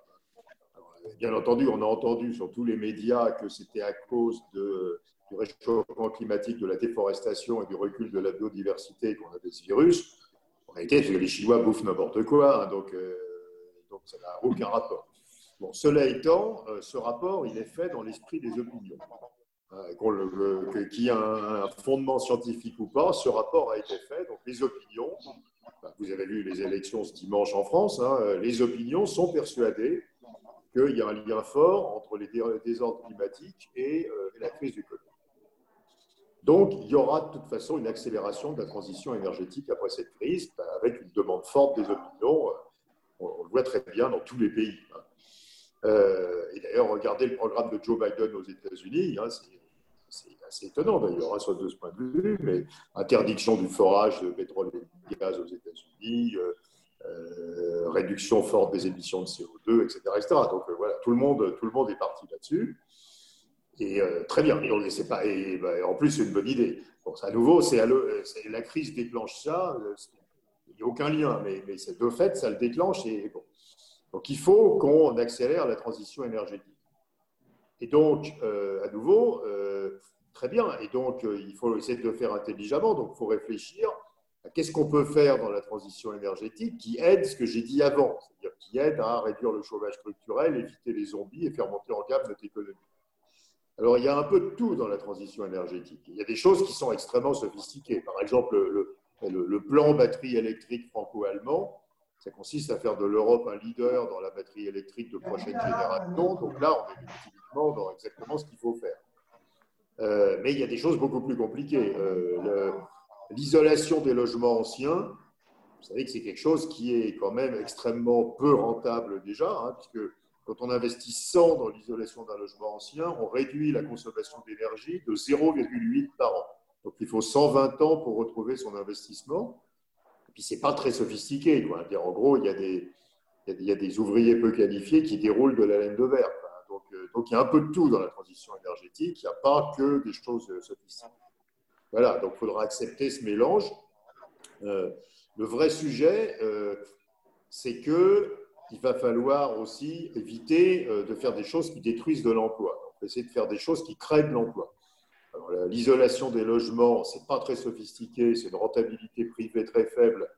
C: bien entendu, on a entendu sur tous les médias que c'était à cause de, du réchauffement climatique, de la déforestation et du recul de la biodiversité qu'on avait ce virus. En réalité, les Chinois bouffent n'importe quoi, hein, donc, euh, donc, ça n'a aucun rapport. Bon, cela étant, euh, ce rapport, il est fait dans l'esprit des opinions. Euh, qu'il y ait un, fondement scientifique ou pas, ce rapport a été fait. Donc les opinions, bah, vous avez vu les élections ce dimanche en France, hein, les opinions sont persuadées qu'il y a un lien fort entre les désordres climatiques et, la crise du Covid. Donc, il y aura de toute façon une accélération de la transition énergétique après cette crise, ben, avec une demande forte des opinions. Euh, on, le voit très bien dans tous les pays. Hein. Euh, et d'ailleurs, regardez le programme de Joe Biden aux États-Unis, hein, c'est assez étonnant d'ailleurs, hein, de ce point de vue, mais interdiction du forage de pétrole et de gaz aux États-Unis, euh, réduction forte des émissions de CO2, etc. Donc euh, voilà, tout le, monde, tout le monde est parti là-dessus. Et euh, très bien, et, c'est pas, et, bah, en plus, c'est une bonne idée. Bon, à nouveau, c'est, la crise déclenche ça, il n'y a aucun lien, mais, de fait, ça le déclenche. Et, bon. Donc il faut qu'on accélère la transition énergétique. Et donc, à nouveau, très bien, et donc il faut essayer de le faire intelligemment, donc il faut réfléchir Qu'est-ce qu'on peut faire dans la transition énergétique qui aide ce que j'ai dit avant, c'est-à-dire qui aide à réduire le chômage structurel, éviter les zombies et faire monter en gamme notre économie Alors, il y a un peu de tout dans la transition énergétique. Il y a des choses qui sont extrêmement sophistiquées. Par exemple, le, plan batterie électrique franco-allemand, ça consiste à faire de l'Europe un leader dans la batterie électrique de prochaine génération. Donc là, on est typiquement dans exactement ce qu'il faut faire. Euh, mais il y a des choses beaucoup plus compliquées. Euh, L'isolation des logements anciens, vous savez que c'est quelque chose qui est quand même extrêmement peu rentable déjà, hein, puisque quand on investit 100 dans l'isolation d'un logement ancien, on réduit la consommation d'énergie de 0,8 par an. Donc il faut 120 ans pour retrouver son investissement. Et puis c'est pas très sophistiqué. Quoi. En gros, il y, a des, ouvriers peu qualifiés qui déroulent de la laine de verre. Donc, euh, donc il y a un peu de tout dans la transition énergétique. Il n'y a pas que des choses sophistiquées. Voilà, donc il faudra accepter ce mélange. Euh, le vrai sujet, euh, c'est qu'il va falloir aussi éviter euh, de faire des choses qui détruisent de l'emploi. Essayer de faire des choses qui créent de l'emploi. L'isolation des logements, ce n'est pas très sophistiqué, c'est une rentabilité privée très faible,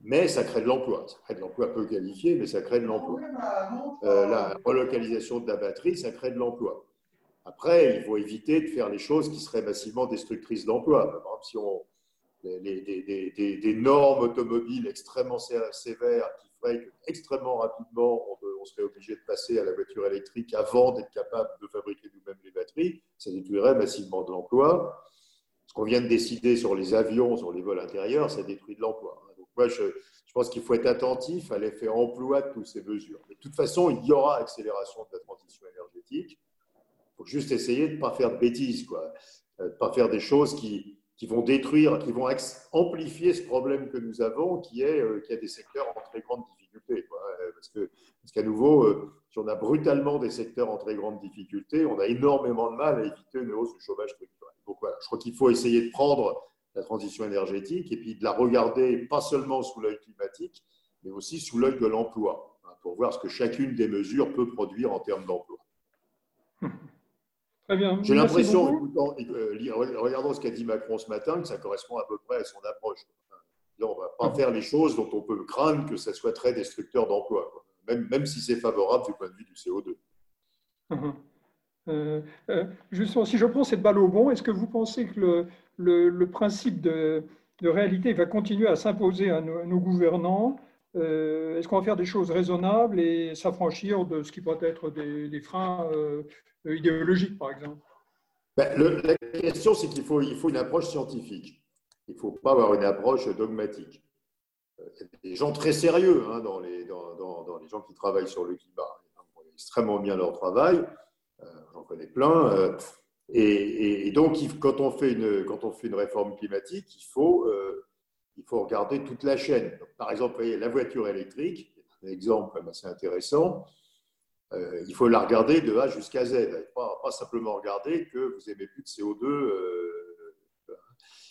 C: mais ça crée de l'emploi. Ça crée de l'emploi peu qualifié, mais ça crée de l'emploi. la relocalisation de la batterie, ça crée de l'emploi. Après, il faut éviter de faire les choses qui seraient massivement destructrices d'emplois. Par exemple, si on des, normes automobiles extrêmement sévères qui feraient qu'extrêmement rapidement, on, serait obligé de passer à la voiture électrique avant d'être capable de fabriquer nous-mêmes les batteries, ça détruirait massivement de l'emploi. Ce qu'on vient de décider sur les avions, sur les vols intérieurs, ça détruit de l'emploi. Donc moi, je, pense qu'il faut être attentif à l'effet emploi de toutes ces mesures. de toute façon, il y aura accélération de la transition énergétique faut juste essayer de ne pas faire de bêtises. Quoi. de ne pas faire des choses qui, qui vont détruire, qui vont amplifier ce problème que nous avons, qui est qu'il y a des secteurs en très grande difficulté. Parce que parce qu'à nouveau, si on a brutalement des secteurs en très grande difficulté, on a énormément de mal à éviter une hausse du chômage structurel. Donc je crois qu'il faut essayer de prendre la transition énergétique et puis de la regarder pas seulement sous l'œil climatique, mais aussi sous l'œil de l'emploi, hein, pour voir ce que chacune des mesures peut produire en termes d'emploi.
A: Très bien.
C: J'ai l'impression, euh, regardant ce qu'a dit Macron ce matin, que ça correspond à peu près à son approche. on ne va pas faire les choses dont on peut craindre que ça soit très destructeur d'emploi, même, même si c'est favorable du point de vue du CO2.
A: Euh, euh, justement, si je prends cette balle au bon, est-ce que vous pensez que le, le, principe de, de, réalité va continuer à s'imposer à, nos gouvernants? Euh, Est-ce qu'on va faire des choses raisonnables et s'affranchir de ce qui pourrait être des, freins idéologiques, par exemple?
C: Ben, La question, c'est qu'il faut, une approche scientifique. Il ne faut pas avoir une approche dogmatique. Il y a des gens très sérieux hein, dans, les, gens qui travaillent sur le climat. Ils font extrêmement bien leur travail. Euh, j'en connais plein. Euh, et, donc, quand on, fait une, réforme climatique, il faut, euh, il faut regarder toute la chaîne. par exemple, la voiture électrique, un exemple assez intéressant, il faut la regarder de A jusqu'à Z. Pas, pas simplement regarder que vous n'aimez plus de CO2.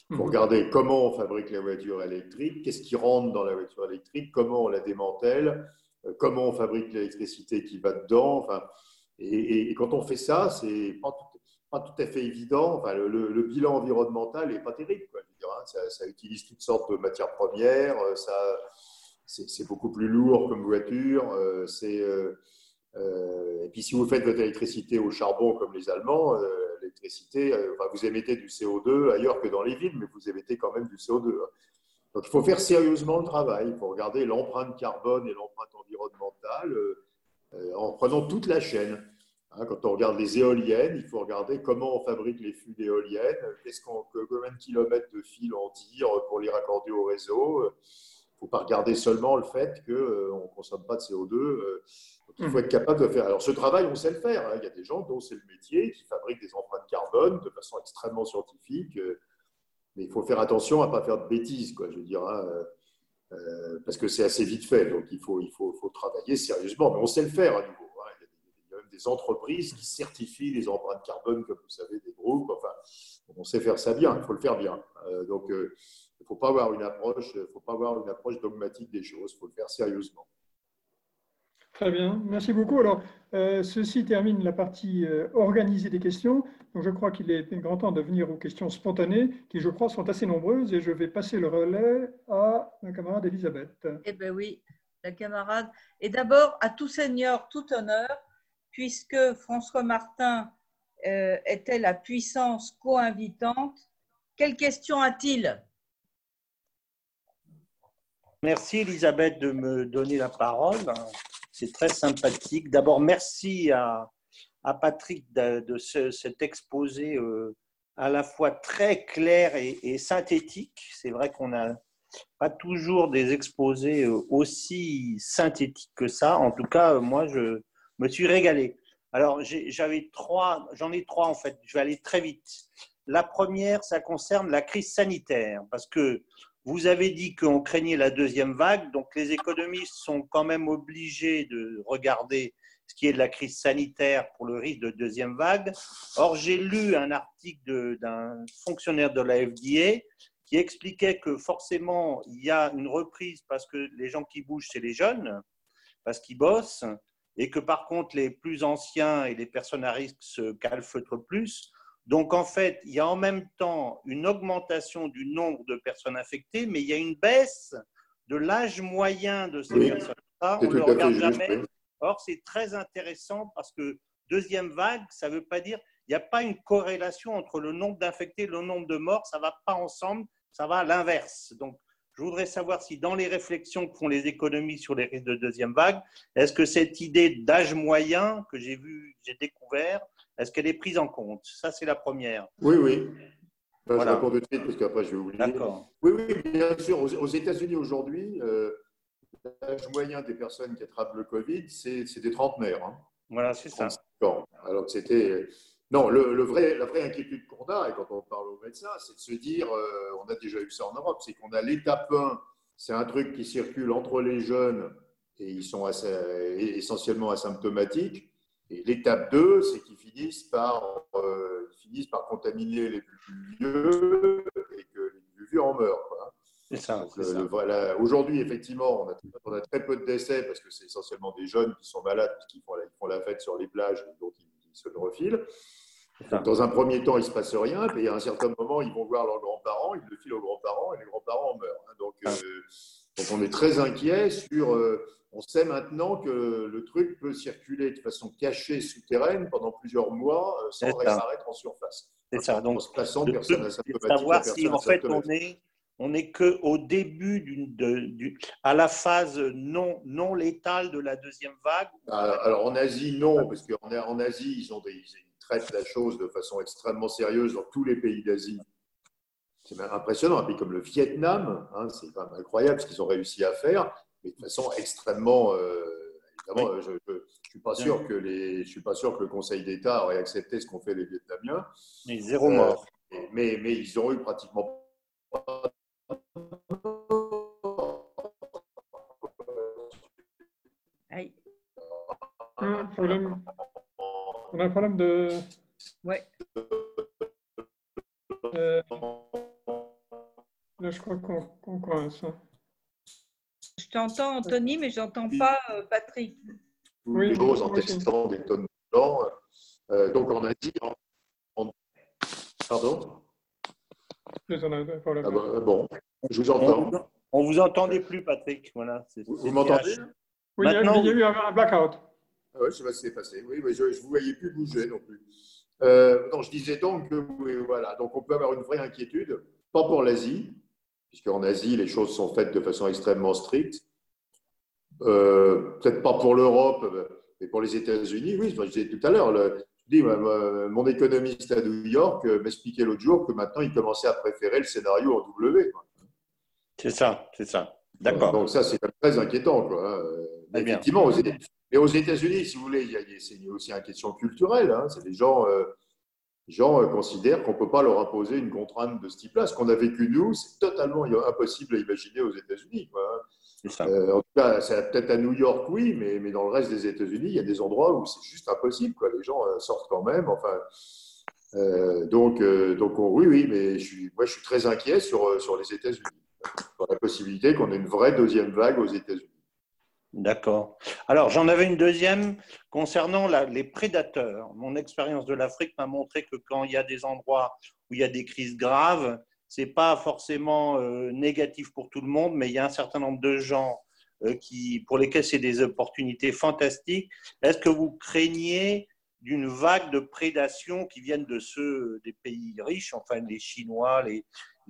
C: il faut mhm. regarder comment on fabrique la voiture électrique, qu'est-ce qui rentre dans la voiture électrique, comment on la démantèle, comment on fabrique l'électricité qui va dedans. Enfin, et, quand on fait ça, c'est pas tout, pas tout à fait évident. Enfin, le, bilan environnemental n'est pas terrible. Hein. ça, utilise toutes sortes de matières premières. Euh, ça, c'est, beaucoup plus lourd comme voiture. Euh, euh, et puis, si vous faites votre électricité au charbon comme les Allemands, l'électricité, vous émettez du CO2 ailleurs que dans les villes, mais vous émettez quand même du CO2. Hein. Donc, il faut faire sérieusement le travail. Il faut regarder l'empreinte carbone et l'empreinte environnementale en prenant toute la chaîne. Hein, quand on regarde les éoliennes, il faut regarder comment on fabrique les fûts d'éoliennes, qu'est-ce qu'on, combien de kilomètres de fil on tire pour les raccorder au réseau. Il ne faut pas regarder seulement le fait qu'on euh, ne consomme pas de CO2. Euh, il faut mmh. être capable de faire. Alors, ce travail, on sait le faire. Hein. Il y a des gens dont c'est le métier qui fabriquent des empreintes carbone de façon extrêmement scientifique. Euh, mais il faut faire attention à ne pas faire de bêtises, quoi, je veux dire, hein, parce que c'est assez vite fait. Donc, il faut, il faut, faut travailler sérieusement. Mais on sait le faire à nouveau des entreprises qui certifient les empreintes carbone, comme vous savez, des groupes. Enfin, on sait faire ça bien, il faut le faire bien. Euh, donc, euh, il ne faut pas avoir une approche, faut pas avoir une approche dogmatique des choses, il faut le faire sérieusement.
A: Très bien, merci beaucoup. Alors, euh, ceci termine la partie organisée des questions. Donc, je crois qu'il est grand temps de venir aux questions spontanées, qui, je crois, sont assez nombreuses, et je vais passer le relais à ma camarade Elisabeth.
D: Eh bien oui, la camarade. Et d'abord, à tout seigneur, tout honneur, puisque François Martin euh, était la puissance co-invitante. Quelle question a-t-il?
B: Merci Elisabeth de me donner la parole. C'est très sympathique. D'abord, merci à, Patrick de, cet exposé euh, à la fois très clair et, synthétique. C'est vrai qu'on n'a pas toujours des exposés euh, aussi synthétiques que ça. En tout cas, moi, je, me suis régalé. Alors, j'avais trois, j'en ai trois en fait. Je vais aller très vite. La première, ça concerne la crise sanitaire, parce que vous avez dit qu'on craignait la deuxième vague, donc les économistes sont quand même obligés de regarder ce qui est de la crise sanitaire pour le risque de deuxième vague. Or, j'ai lu un article d'un fonctionnaire de la FDA qui expliquait que forcément, il y a une reprise parce que les gens qui bougent, c'est les jeunes, parce qu'ils bossent, et que par contre les plus anciens et les personnes à risque se calfeutrent plus. Donc en fait, il y a en même temps une augmentation du nombre de personnes infectées, mais il y a une baisse de l'âge moyen de ces personnes-là. On ne le regarde jamais. Or, c'est très intéressant parce que deuxième vague, ça ne veut pas dire, il n'y a pas une corrélation entre le nombre d'infectés et le nombre de morts, ça ne va pas ensemble, ça va à l'inverse. Donc, je voudrais savoir si dans les réflexions que font les économies sur les risques de deuxième vague, est-ce que cette idée d'âge moyen que j'ai vu, j'ai découvert, est-ce qu'elle est prise en compte? Ça, c'est la première.
C: Oui, oui. Je réponds de suite parce qu'après, je vais oublier. D'accord. Oui, oui, bien sûr. Aux, États-Unis aujourd'hui, euh, l'âge moyen des personnes qui attrapent le Covid, c'est des trentenaires. Hein.
B: Voilà, c'est ça.
C: Alors que c'était Non, le, vrai, la vraie inquiétude qu'on a, et quand on parle aux médecins, c'est de se dire, euh, on a déjà eu ça en Europe, c'est qu'on a l'étape 1, c'est un truc qui circule entre les jeunes et ils sont essentiellement asymptomatiques. Et l'étape 2, c'est qu'ils finissent par, euh, finissent par contaminer les plus vieux et que les plus vieux en meurent. Aujourd'hui, effectivement, on a, très peu de décès parce que c'est essentiellement des jeunes qui sont malades, qui font la, font la fête sur les plages et donc ils, se refilent. dans un premier temps, il ne se passe rien, puis à un certain moment, ils vont voir leurs grands-parents, ils le filent aux grands-parents et les grands-parents meurent. Hein. Donc, ah. euh, donc, on est très inquiet sur. Euh, on sait maintenant que le truc peut circuler de façon cachée souterraine pendant plusieurs mois euh, sans s'arrêter en surface.
B: C'est ça. Donc, en se de personne Savoir si en fait on est on n'est qu'au début, d'une, à la phase non, non létale de la deuxième vague
C: ah, Alors en Asie, non, parce qu'en en Asie, ils, ont ils traitent la chose de façon extrêmement sérieuse dans tous les pays d'Asie. C'est impressionnant. Un pays comme le Vietnam, hein, c'est incroyable ce qu'ils ont réussi à faire, mais de façon extrêmement. Euh, évidemment, je ne suis, pas sûr que les, je suis pas sûr que le Conseil d'État aurait accepté ce qu'ont fait les Vietnamiens.
B: Mais zéro mort.
C: Euh, mais, mais, ils ont eu pratiquement
A: un problème. On a un problème de.
D: Ouais.
A: Euh, là, je crois qu'on qu coince.
D: Je t'entends, Anthony, mais je n'entends pas euh, Patrick.
C: Oui, choses en testant des tonnes de. Euh, donc, on a dit. En... Pardon ah bah, Bon, je vous entends.
B: On ne vous entendait plus, Patrick. Voilà,
C: vous m'entendez
A: Oui, il y, a, eu un blackout.
C: Ah oui, je sais pas ce qui s'est passé. Oui, je ne vous voyais plus bouger non plus. Euh, non, je disais donc que voilà, donc on peut avoir une vraie inquiétude, pas pour l'Asie, puisqu'en Asie, les choses sont faites de façon extrêmement stricte. Euh, peut-être pas pour l'Europe, mais pour les États-Unis, oui, je disais tout à l'heure, dis, mon économiste à New York euh, m'expliquait l'autre jour que maintenant, il commençait à préférer le scénario en W.
B: C'est ça, c'est ça. D'accord.
C: Donc ça, c'est très inquiétant. Quoi. Hein. Effectivement, aux, mais aux États-Unis, si vous voulez, a, aussi une question culturelle. Hein. C'est les gens, euh, gens euh, considèrent qu'on ne peut pas leur imposer une contrainte de ce type-là. Ce qu'on a vécu nous, c'est totalement impossible à imaginer aux États-Unis. Hein. Euh, en tout cas, c'est peut-être à New York, oui, mais, mais dans le reste des États-Unis, il y a des endroits où c'est juste impossible. Quoi. Les gens sortent quand même. Enfin, donc, donc oui, oui, mais je suis, moi, je suis très inquiet sur, sur les États-Unis, sur la possibilité qu'on ait une vraie deuxième vague aux États-Unis.
B: D'accord. Alors, j'en avais une deuxième concernant les prédateurs. Mon expérience de l'Afrique m'a montré que quand il y a des endroits où il y a des crises graves, ce n'est pas forcément euh, négatif pour tout le monde, mais il y a un certain nombre de gens euh, qui, pour lesquels c'est des opportunités fantastiques. Est-ce que vous craignez d'une vague de prédation qui viennent de ceux des pays riches, enfin les Chinois, les,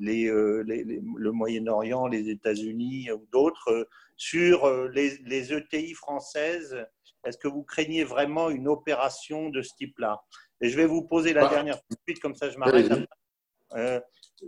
B: euh, le Moyen-Orient, les États-Unis ou d'autres, sur euh, les, ETI e françaises. Est-ce que vous craignez vraiment une opération de ce type-là? Et je vais vous poser la bah, dernière tout de suite, comme ça je m'arrête. Euh,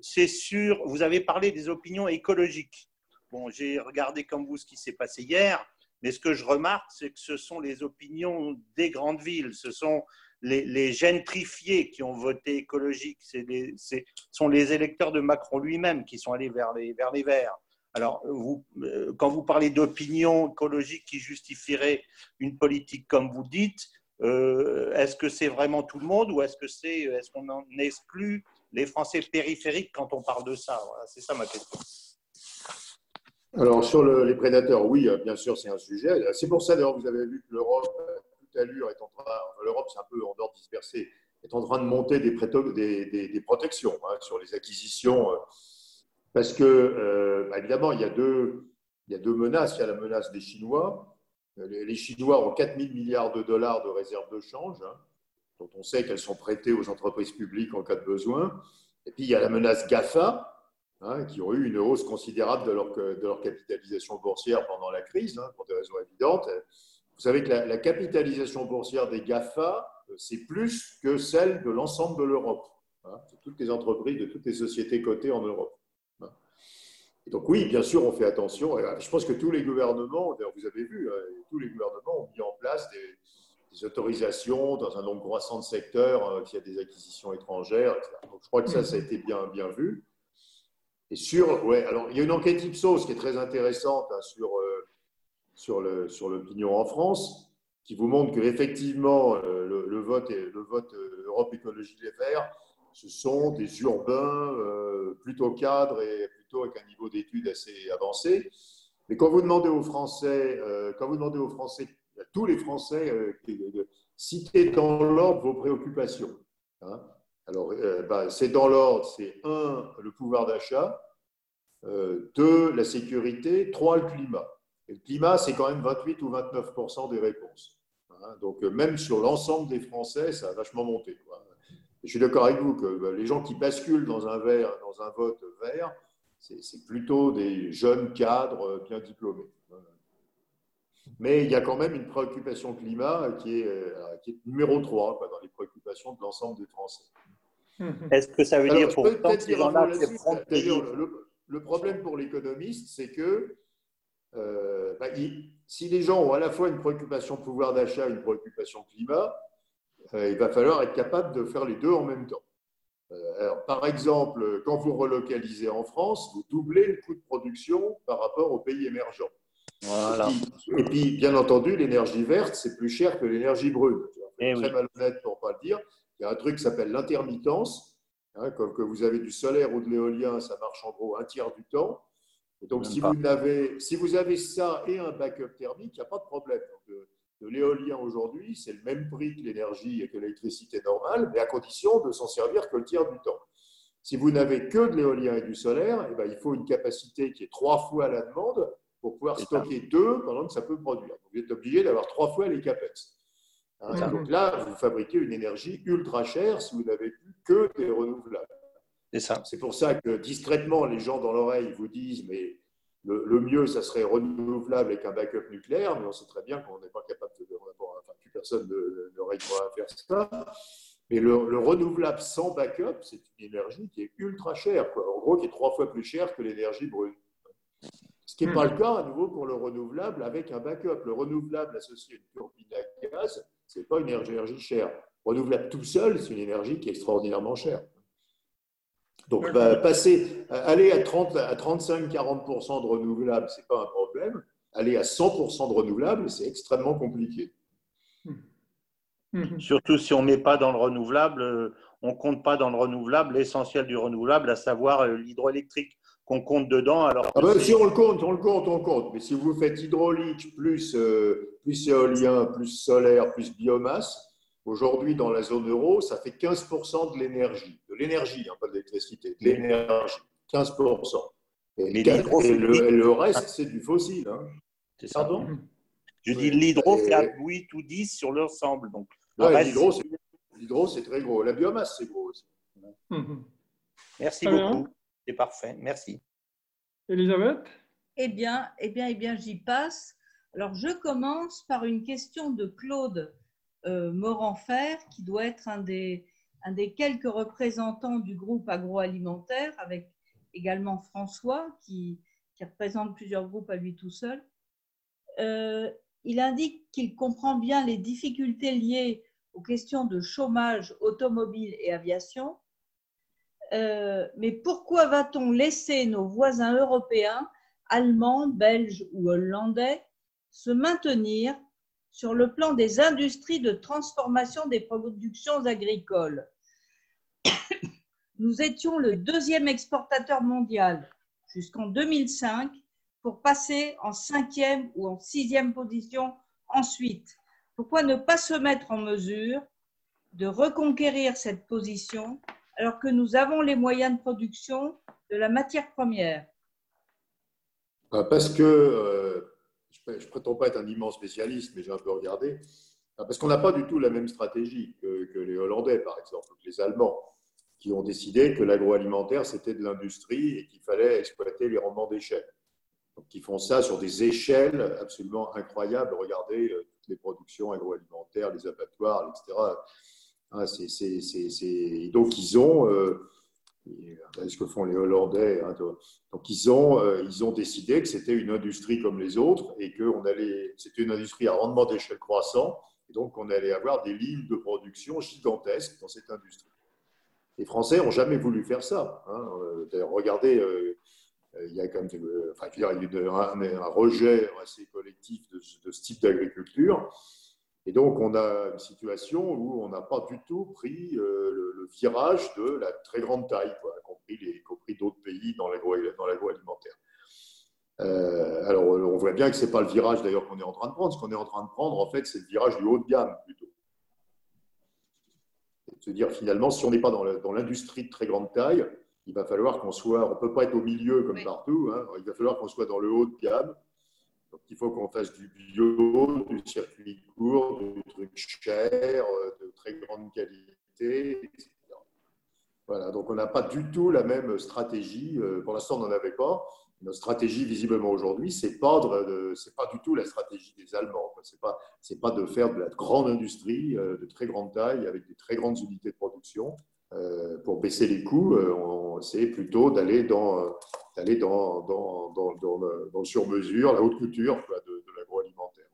B: c'est sûr, vous avez parlé des opinions écologiques. Bon, j'ai regardé comme vous ce qui s'est passé hier, mais ce que je remarque, c'est que ce sont les opinions des grandes villes, ce sont les, gentrifiés qui ont voté écologique, ce sont les électeurs de Macron lui-même qui sont allés vers les, vers Verts. Alors, euh, quand vous parlez d'opinion écologique qui justifierait une politique comme vous dites, euh, est-ce que c'est vraiment tout le monde ou est-ce que c'est est-ce qu'on en exclut les Français périphériques quand on parle de ça? C'est ça ma question.
C: Alors sur les prédateurs, oui, bien sûr, c'est un sujet. C'est pour ça d'ailleurs vous avez vu que l'Europe, toute est l'Europe c'est un peu en dehors dispersé, est en train de monter des, protections hein, sur les acquisitions. Parce que, euh, bah, évidemment, il y, a deux, menaces. Il y a la menace des Chinois. Euh, les Chinois ont 4 000 milliards de dollars de réserves de change, hein, dont on sait qu'elles sont prêtées aux entreprises publiques en cas de besoin. Et puis, il y a la menace GAFA, hein, qui ont eu une hausse considérable de leur, capitalisation boursière pendant la crise, pour des raisons évidentes. Vous savez que la, capitalisation boursière des GAFA, euh, c'est plus que celle de l'ensemble de l'Europe. toutes les entreprises, de toutes les sociétés cotées en Europe donc oui, bien sûr, on fait attention. Je pense que tous les gouvernements, vous avez vu, hein, tous les gouvernements ont mis en place des, autorisations dans un nombre croissant de secteurs, qu'il y a des acquisitions étrangères, etc. Donc, je crois que ça, ça a été bien, vu. Et sur, ouais, alors il y a une enquête Ipsos qui est très intéressante hein, sur, sur, le, sur l'opinion en France, qui vous montre qu'effectivement, le, le, vote, le vote Europe Écologie Les Verts, ce sont des urbains plutôt cadres et plutôt avec un niveau d'études assez avancé. Mais quand vous demandez aux Français, euh, quand vous demandez aux Français, à tous les Français, euh, citer dans l'ordre vos préoccupations. Hein. Alors, euh, bah, c'est dans l'ordre, c'est un, le pouvoir d'achat, deux, la sécurité, trois, le climat. Et le climat, c'est quand même 28 ou 29 des réponses. Hein. Donc, même sur l'ensemble des Français, ça a vachement monté. je suis d'accord avec vous que bah, les gens qui basculent dans un, vert, dans un vote vert, c'est plutôt des jeunes cadres bien diplômés. Mais il y a quand même une préoccupation climat qui est, euh, qui est numéro 3 dans les préoccupations de l'ensemble des Français.
B: Est-ce que ça veut dire pour ces
C: gens-là le, le, problème pour l'économiste, c'est que euh, bah, si les gens ont à la fois une préoccupation pouvoir d'achat et une préoccupation climat, euh, il va falloir être capable de faire les deux en même temps. Euh, par exemple, quand vous relocalisez en France, vous doublez le coût de production par rapport aux pays émergents. Et, puis, bien entendu, l'énergie verte, c'est plus cher que l'énergie brune. C'est eh très malhonnête pour ne pas le dire. Il y a un truc qui s'appelle l'intermittence. Hein, comme que vous avez du solaire ou de l'éolien, ça marche en gros un tiers du temps. Donc, si vous, avez, si vous avez ça et un backup thermique, il n'y a pas de problème. Euh, de l'éolien aujourd'hui, c'est le même prix que l'énergie et que l'électricité normale, mais à condition de s'en servir que le tiers du temps. Si vous n'avez que de l'éolien et du solaire, eh bien, il faut une capacité qui est trois fois la demande pour pouvoir stocker deux pendant que ça peut produire. vous êtes obligé d'avoir trois fois les capex. Hein, donc là, vous fabriquez une énergie ultra chère si vous n'avez plus que des renouvelables. C'est pour ça que discrètement, les gens dans l'oreille vous disent, mais le, mieux, ça serait renouvelable avec un backup nucléaire, mais on sait très bien qu'on n'est pas capable de. Enfin, plus personne n'aurait à faire ça. Mais le, renouvelable sans backup, c'est une énergie qui est ultra chère, en gros, qui est trois fois plus chère que l'énergie brune. Ce qui n'est pas le cas à nouveau pour le renouvelable avec un backup. Le renouvelable associé à une turbine à gaz, ce n'est pas une énergie chère. Renouvelable tout seul, c'est une énergie qui est extraordinairement chère. Donc, bah, passer, aller à, 30, à 35-40% de renouvelables, ce n'est pas un problème. Aller à 100% de renouvelables, c'est extrêmement compliqué.
B: Hmm. Hmm. Surtout si on ne met pas dans le renouvelable, euh, on ne compte pas dans le renouvelable l'essentiel du renouvelable, à savoir euh, l'hydroélectrique qu'on compte dedans. Alors
C: ah ben, si on le compte, on le compte, on le compte. Mais si vous faites hydraulique plus, euh, plus éolien, plus solaire, plus biomasse, Aujourd'hui, dans la zone euro, ça fait 15% de l'énergie. De l'énergie, hein, pas de l'électricité, de l'énergie. 15%. Et, le, reste, c'est du fossile. Hein.
B: C'est ça. Pardon? Je dis l'hydro fait 8 ou 10 sur l'ensemble. Donc,
C: l'hydro, c'est très gros. La biomasse, c'est gros aussi.
B: Mhm. Merci beaucoup. C'est parfait. Merci.
A: Elisabeth?
D: Eh bien, eh bien, eh bien j'y passe. Alors, je commence par une question de Claude euh, Moranfer, qui doit être un des, un des quelques représentants du groupe agroalimentaire, avec également François, qui, qui représente plusieurs groupes à lui tout seul. Euh, il indique qu'il comprend bien les difficultés liées aux questions de chômage automobile et aviation. Euh, mais pourquoi va-t-on laisser nos voisins européens, allemands, belges ou hollandais, se maintenir sur le plan des industries de transformation des productions agricoles. Nous étions le deuxième exportateur mondial jusqu'en 2005 pour passer en cinquième ou en sixième position ensuite. Pourquoi ne pas se mettre en mesure de reconquérir cette position alors que nous avons les moyens de production de la matière première?
C: Bah, Parce que euh, je ne prétends pas être un immense spécialiste, mais j'ai un peu regardé, ah, parce qu'on n'a pas du tout la même stratégie que, les Hollandais, par exemple, ou les Allemands, qui ont décidé que l'agroalimentaire, c'était de l'industrie et qu'il fallait exploiter les rendements d'échelle. Donc, ils font ça sur des échelles absolument incroyables. Regardez euh, toutes les productions agroalimentaires, les abattoirs, etc. Ah, donc, ils ont, euh, ce que font les Hollandais. Hein, donc, ils ont, euh, ils ont décidé que c'était une industrie comme les autres et que c'était une industrie à rendement d'échelle croissant. Donc, on allait avoir des lignes de production gigantesques dans cette industrie. Les Français n'ont jamais voulu faire ça. Hein. D'ailleurs, regardez, il y a quand même enfin, il y a un, rejet assez collectif de ce type d'agriculture. Et donc, on a une situation où on n'a pas du tout pris euh, le, virage de la très grande taille, quoi, y compris, d'autres pays dans l'agroalimentaire. Euh, alors, on voit bien que ce n'est pas le virage d'ailleurs qu'on est en train de prendre. Ce qu'on est en train de prendre, en fait, c'est le virage du haut de gamme plutôt. C'est-à-dire, finalement, si on n'est pas dans l'industrie de très grande taille, il va falloir qu'on soit, on ne peut pas être au milieu comme partout, hein. il va falloir qu'on soit dans le haut de gamme donc, il faut qu'on fasse du bio, du circuit court, du truc cher, euh, de très grande qualité, etc. Voilà, donc on n'a pas du tout la même stratégie. Euh, pour l'instant, on n'en avait pas. Notre stratégie, visiblement aujourd'hui, c'est pas pas du tout la stratégie des Allemands. C'est pas, pas de faire de la grande industrie euh, de très grande taille avec des très grandes unités de production. Euh, pour baisser les coûts, euh, c'est plutôt d'aller dans, d'aller dans, dans, dans, dans, le, sur-mesure, la haute couture de, l'agroalimentaire.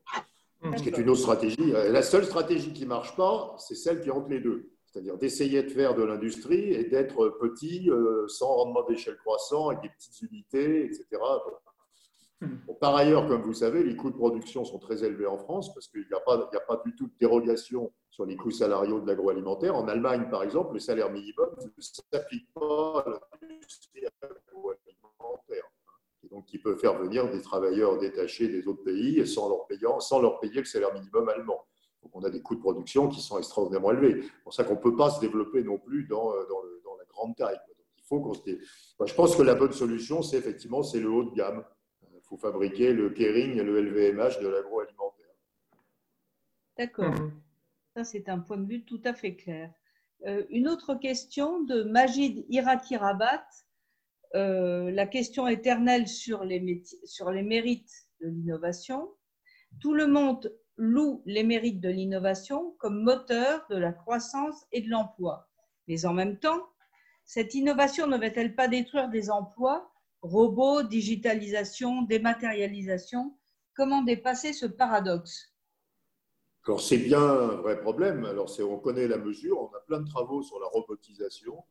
C: Ce qui est une autre stratégie. Euh, la seule stratégie qui ne marche pas, c'est celle qui entre les deux. C'est-à-dire d'essayer de faire de l'industrie et d'être petit, sans rendement d'échelle croissant, avec des petites unités, etc. par ailleurs, comme vous savez, les coûts de production sont très élevés en France parce qu'il n'y a, pas du tout de dérogation sur les coûts salariaux de l'agroalimentaire. En Allemagne, par exemple, le salaire minimum ne s'applique pas à l'industrie agroalimentaire. Et donc, qui peut faire venir des travailleurs détachés des autres pays sans leur, payer le salaire minimum allemand. Donc, on a des coûts de production qui sont extraordinairement élevés. C'est pour ça qu'on ne peut pas se développer non plus dans, dans la grande taille. Il faut qu'on se je pense que la bonne solution, c'est effectivement c'est le haut de gamme faut fabriquer le Kering et le LVMH de l'agroalimentaire.
D: D'accord. Mhm. Ça, c'est un point de vue tout à fait clair. Euh, une autre question de Majid Iraki Rabat. Euh, la question éternelle sur les, sur les mérites de l'innovation. Tout le monde loue les mérites de l'innovation comme moteur de la croissance et de l'emploi. Mais en même temps, cette innovation ne va-t-elle pas détruire des emplois robots, digitalisation, dématérialisation. Comment dépasser ce paradoxe?
C: Alors c'est bien un vrai problème. Alors on connaît la mesure, on a plein de travaux sur la robotisation.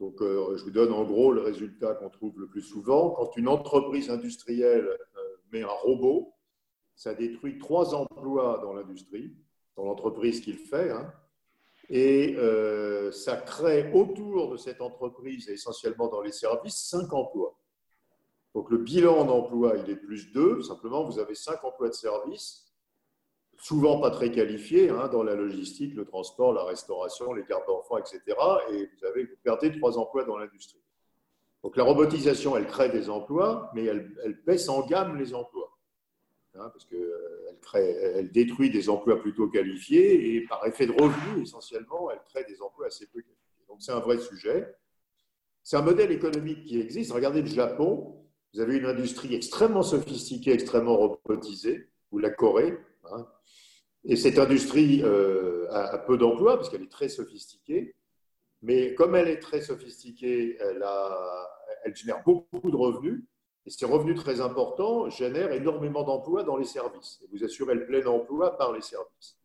C: Donc euh, je vous donne en gros le résultat qu'on trouve le plus souvent. Quand une entreprise industrielle euh, met un robot, ça détruit trois emplois dans l'industrie, dans l'entreprise qu'il fait. Hein. et euh, ça crée autour de cette entreprise, essentiellement dans les services, cinq emplois. Donc le bilan d'emploi, il est plus 2. Simplement, vous avez 5 emplois de service, souvent pas très qualifiés, hein, dans la logistique, le transport, la restauration, les gardes d'enfants, etc. Et vous, avez, vous perdez 3 emplois dans l'industrie. Donc la robotisation, elle crée des emplois, mais elle, baisse en gamme les emplois. Hein, parce qu'elle euh, elle détruit des emplois plutôt qualifiés et par effet de revenu, essentiellement, elle crée des emplois assez peu qualifiés. Donc c'est un vrai sujet. C'est un modèle économique qui existe. Regardez le Japon. Vous avez une industrie extrêmement sophistiquée, extrêmement robotisée, ou la Corée. Hein. et cette industrie euh, a, peu d'emplois parce qu'elle est très sophistiquée. Mais comme elle est très sophistiquée, elle, elle génère beaucoup de revenus. Et ces revenus très importants génèrent énormément d'emplois dans les services. Et vous assurez le plein emploi par les services.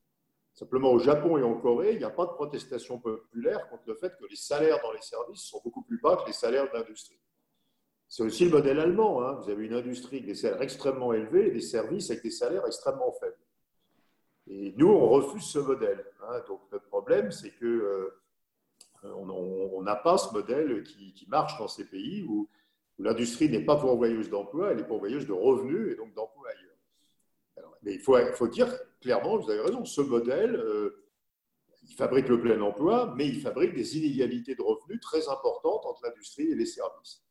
C: Simplement, au Japon et en Corée, il n'y a pas de protestation populaire contre le fait que les salaires dans les services sont beaucoup plus bas que les salaires d'industrie. C'est aussi le modèle allemand. Hein. Vous avez une industrie avec des salaires extrêmement élevés et des services avec des salaires extrêmement faibles. Et nous, on refuse ce modèle. Hein. Donc, notre problème, c'est que euh, on n'a pas ce modèle qui, marche dans ces pays où, l'industrie n'est pas pourvoyeuse d'emplois, elle est pourvoyeuse de revenus et donc d'emplois ailleurs. mais il faut, dire clairement, vous avez raison, ce modèle, euh, il fabrique le plein emploi, mais il fabrique des inégalités de revenus très importantes entre l'industrie et les services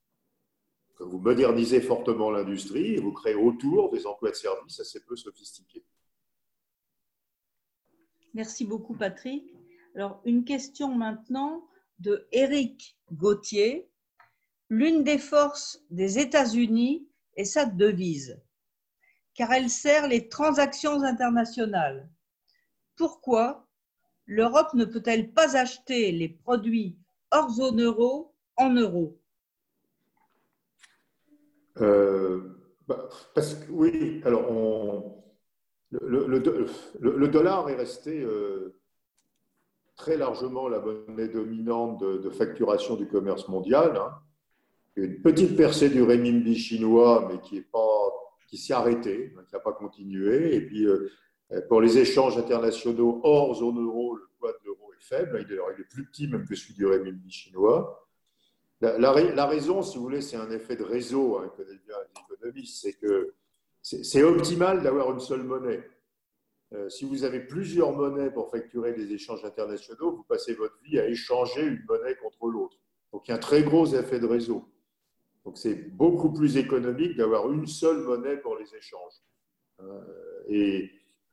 C: vous modernisez fortement l'industrie et vous créez autour des emplois de services assez peu sophistiqués.
D: Merci beaucoup, Patrick. Alors, une question maintenant de Éric Gauthier. L'une des forces des États-Unis est sa devise, car elle sert les transactions internationales. Pourquoi l'Europe ne peut-elle pas acheter les produits hors zone euro en euros?
C: Bah, parce que, oui, alors le, dollar est resté très largement la monnaie dominante de, facturation du commerce mondial. Hein. Une petite percée du renminbi chinois, mais qui est pas qui s'est arrêtée, hein, qui n'a pas continué. Et puis, pour les échanges internationaux hors zone euro, le poids de l'euro est faible. Il est, plus petit même que celui du renminbi chinois. La, raison, si vous voulez, c'est un effet de réseau, hein, économistes, c'est que c'est optimal d'avoir une seule monnaie. Euh, si vous avez plusieurs monnaies pour facturer des échanges internationaux, vous passez votre vie à échanger une monnaie contre l'autre. Donc il y a un très gros effet de réseau. Donc c'est beaucoup plus économique d'avoir une seule monnaie pour les échanges. Euh, et,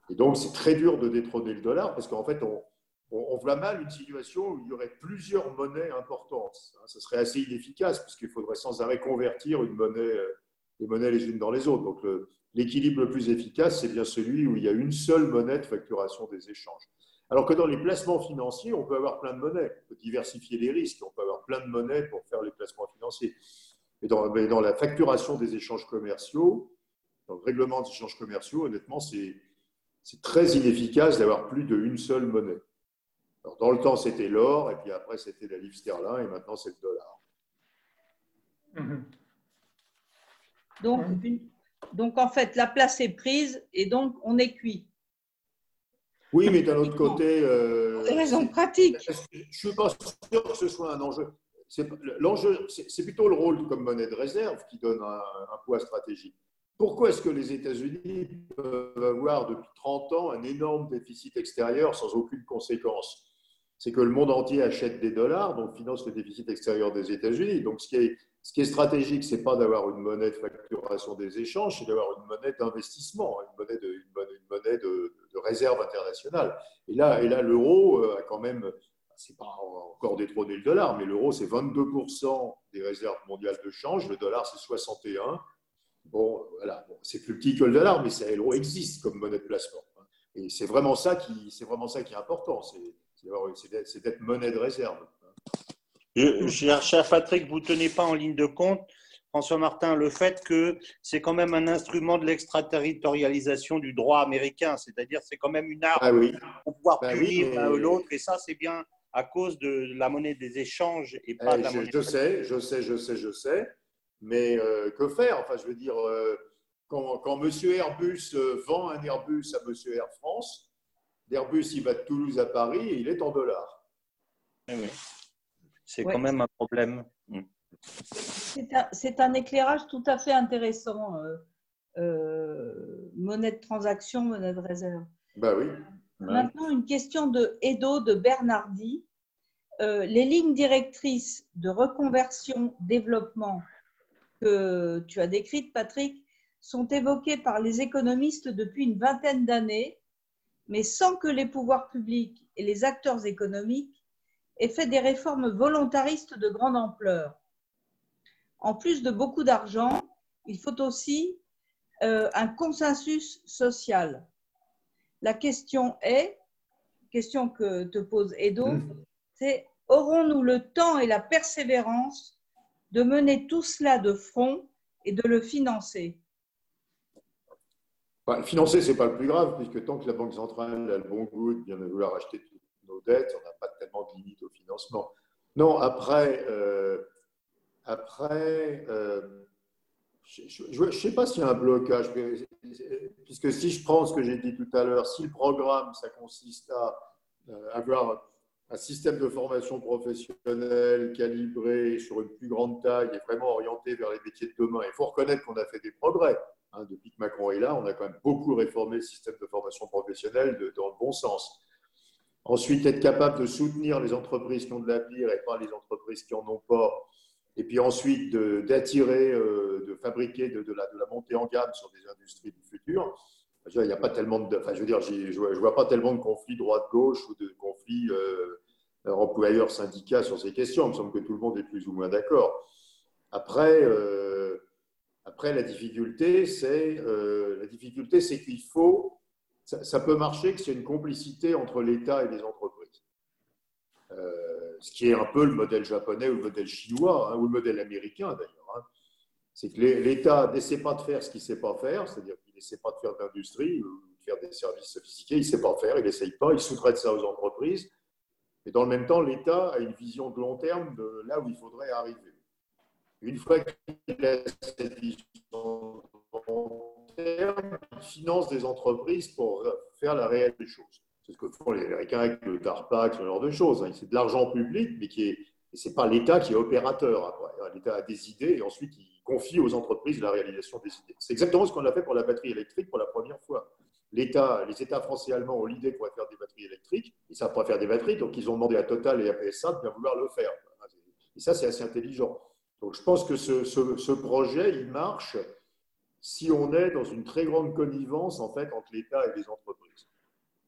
C: donc c'est très dur de détrôner le dollar parce qu'en fait on, on, voit mal une situation où il y aurait plusieurs monnaies importantes. Ce serait assez inefficace puisqu'il faudrait sans arrêt convertir une monnaie, euh, les monnaies les unes dans les autres. Donc l'équilibre le, plus efficace, c'est bien celui où il y a une seule monnaie de facturation des échanges. Alors que dans les placements financiers, on peut avoir plein de monnaies, on peut diversifier les risques, on peut avoir plein de monnaies pour faire les placements financiers. Mais dans la facturation des échanges commerciaux, dans le règlement des échanges commerciaux, honnêtement, c'est très inefficace d'avoir plus d'une seule monnaie dans le temps, c'était l'or, et puis après, c'était la livre sterling, et maintenant, c'est le dollar.
D: Mhm. Donc, donc, en fait, la place est prise, et donc, on est cuit.
C: Oui, mais d'un autre côté.
D: Euh, des raisons pratiques.
C: Je ne suis pas sûr que ce soit un enjeu. L'enjeu, c'est plutôt le rôle comme monnaie de réserve qui donne un, un poids stratégique. Pourquoi est-ce que les États-Unis peuvent avoir depuis 30 ans un énorme déficit extérieur sans aucune conséquence? C'est que le monde entier achète des dollars, donc finance le déficit extérieur des États-Unis. Donc, ce qui est, stratégique, ce n'est pas d'avoir une monnaie de facturation des échanges, c'est d'avoir une monnaie d'investissement, une monnaie, de, réserve internationale. Et là, et là l'euro euh, a quand même, c'est pas encore détrôné le dollar, mais l'euro, c'est 22% des réserves mondiales de change, le dollar, c'est 61%. Bon, voilà, c'est plus petit que le dollar, mais l'euro existe comme monnaie de placement. Et c'est vraiment ça qui, est important. C'est d'être monnaie de réserve.
B: cher Patrick, vous ne tenez pas en ligne de compte, François Martin, le fait que c'est quand même un instrument de l'extraterritorialisation du droit américain, c'est-à-dire c'est quand même une arme
C: ah
B: pour pouvoir bah punir l'un ou l'autre, et ça c'est bien à cause de la monnaie des échanges et pas de la
C: je,
B: monnaie.
C: Je sais, je sais, je sais, je sais, mais euh, que faire? Enfin, je veux dire, euh, quand, quand M. Airbus euh, vend un Airbus à M. Air France, L'Airbus, il va de Toulouse à Paris et il est en dollars.
B: Eh c'est quand même un problème. Mm.
D: C'est un, éclairage tout à fait intéressant. Euh, euh, monnaie de transaction, monnaie de réserve.
C: Bah oui.
D: Maintenant, une question de Edo de Bernardi. Euh, les lignes directrices de reconversion, développement que tu as décrites, Patrick, sont évoquées par les économistes depuis une vingtaine d'années mais sans que les pouvoirs publics et les acteurs économiques aient fait des réformes volontaristes de grande ampleur. En plus de beaucoup d'argent, il faut aussi euh, un consensus social. La question est, question que te pose Edo, mmh. c'est aurons-nous le temps et la persévérance de mener tout cela de front et de le financer?
C: Financer, ce n'est pas le plus grave, puisque tant que la Banque centrale a le bon goût de bien vouloir acheter toutes nos dettes, on n'a pas tellement de limite au financement. Non, après, euh, après euh, je ne sais pas s'il y a un blocage, puisque si je prends ce que j'ai dit tout à l'heure, si le programme, ça consiste à euh, avoir un système de formation professionnelle calibré sur une plus grande taille et vraiment orienté vers les métiers de demain, il faut reconnaître qu'on a fait des progrès. Hein, depuis que Macron est là, on a quand même beaucoup réformé le système de formation professionnelle dans le bon sens. Ensuite, être capable de soutenir les entreprises qui ont de l'avenir et pas les entreprises qui n'en ont pas. Et puis ensuite, d'attirer, euh, de, fabriquer de, la, montée en gamme sur des industries du futur. Il n'y a pas tellement de, enfin, je veux dire, je vois pas tellement de conflits droite-gauche ou de conflits euh, employeurs-syndicats sur ces questions. Il me semble que tout le monde est plus ou moins d'accord. Après, euh, après, la difficulté, c'est euh, la difficulté, c'est qu'il faut, ça, peut marcher que c'est une complicité entre l'État et les entreprises. Euh, ce qui est un peu le modèle japonais ou le modèle chinois, hein, ou le modèle américain d'ailleurs. Hein. C'est que l'État n'essaie pas de faire ce qu'il ne sait pas faire, c'est-à-dire qu'il n'essaie pas de faire d'industrie ou de faire des services sophistiqués. Il ne sait pas faire, il n'essaye pas, il sous-traite ça aux entreprises. Et dans le même temps, l'État a une vision de long terme de là où il faudrait arriver. Une fois qu'il a cette vision terme, il finance des entreprises pour faire la réalité des choses. C'est ce que font les Américains avec le DARPA, ce genre de choses. Hein. C'est de l'argent public, mais ce n'est pas l'État qui est opérateur. L'État a des idées et ensuite il confie aux entreprises la réalisation des idées. C'est exactement ce qu'on a fait pour la batterie électrique pour la première fois. L'État, les États français et allemands ont l'idée de pouvoir faire des batteries électriques. Ils savent pas faire des batteries, donc ils ont demandé à Total et à PSA de bien vouloir le faire. Et ça, c'est assez intelligent. Donc je pense que ce, projet, il marche si on est dans une très grande connivence en fait entre l'État et les entreprises.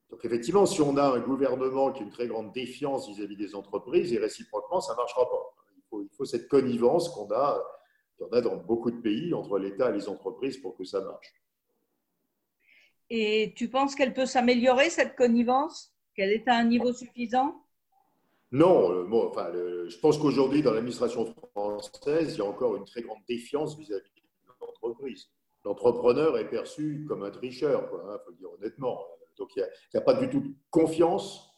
C: Donc effectivement, si on a un gouvernement qui a une très grande défiance vis-à-vis des entreprises, et réciproquement, ça ne marchera pas. Il faut, cette connivence qu'on a, a dans beaucoup de pays entre l'État et les entreprises pour que ça marche.
D: Et tu penses qu'elle peut s'améliorer, cette connivence? Qu'elle est à un niveau suffisant?
C: Non, euh, je pense qu'aujourd'hui, dans l'administration française, il y a encore une très grande défiance vis-à-vis de l'entreprise. L'entrepreneur est perçu comme un tricheur, il hein, faut le dire honnêtement. Donc, il n'y a, pas du tout de confiance,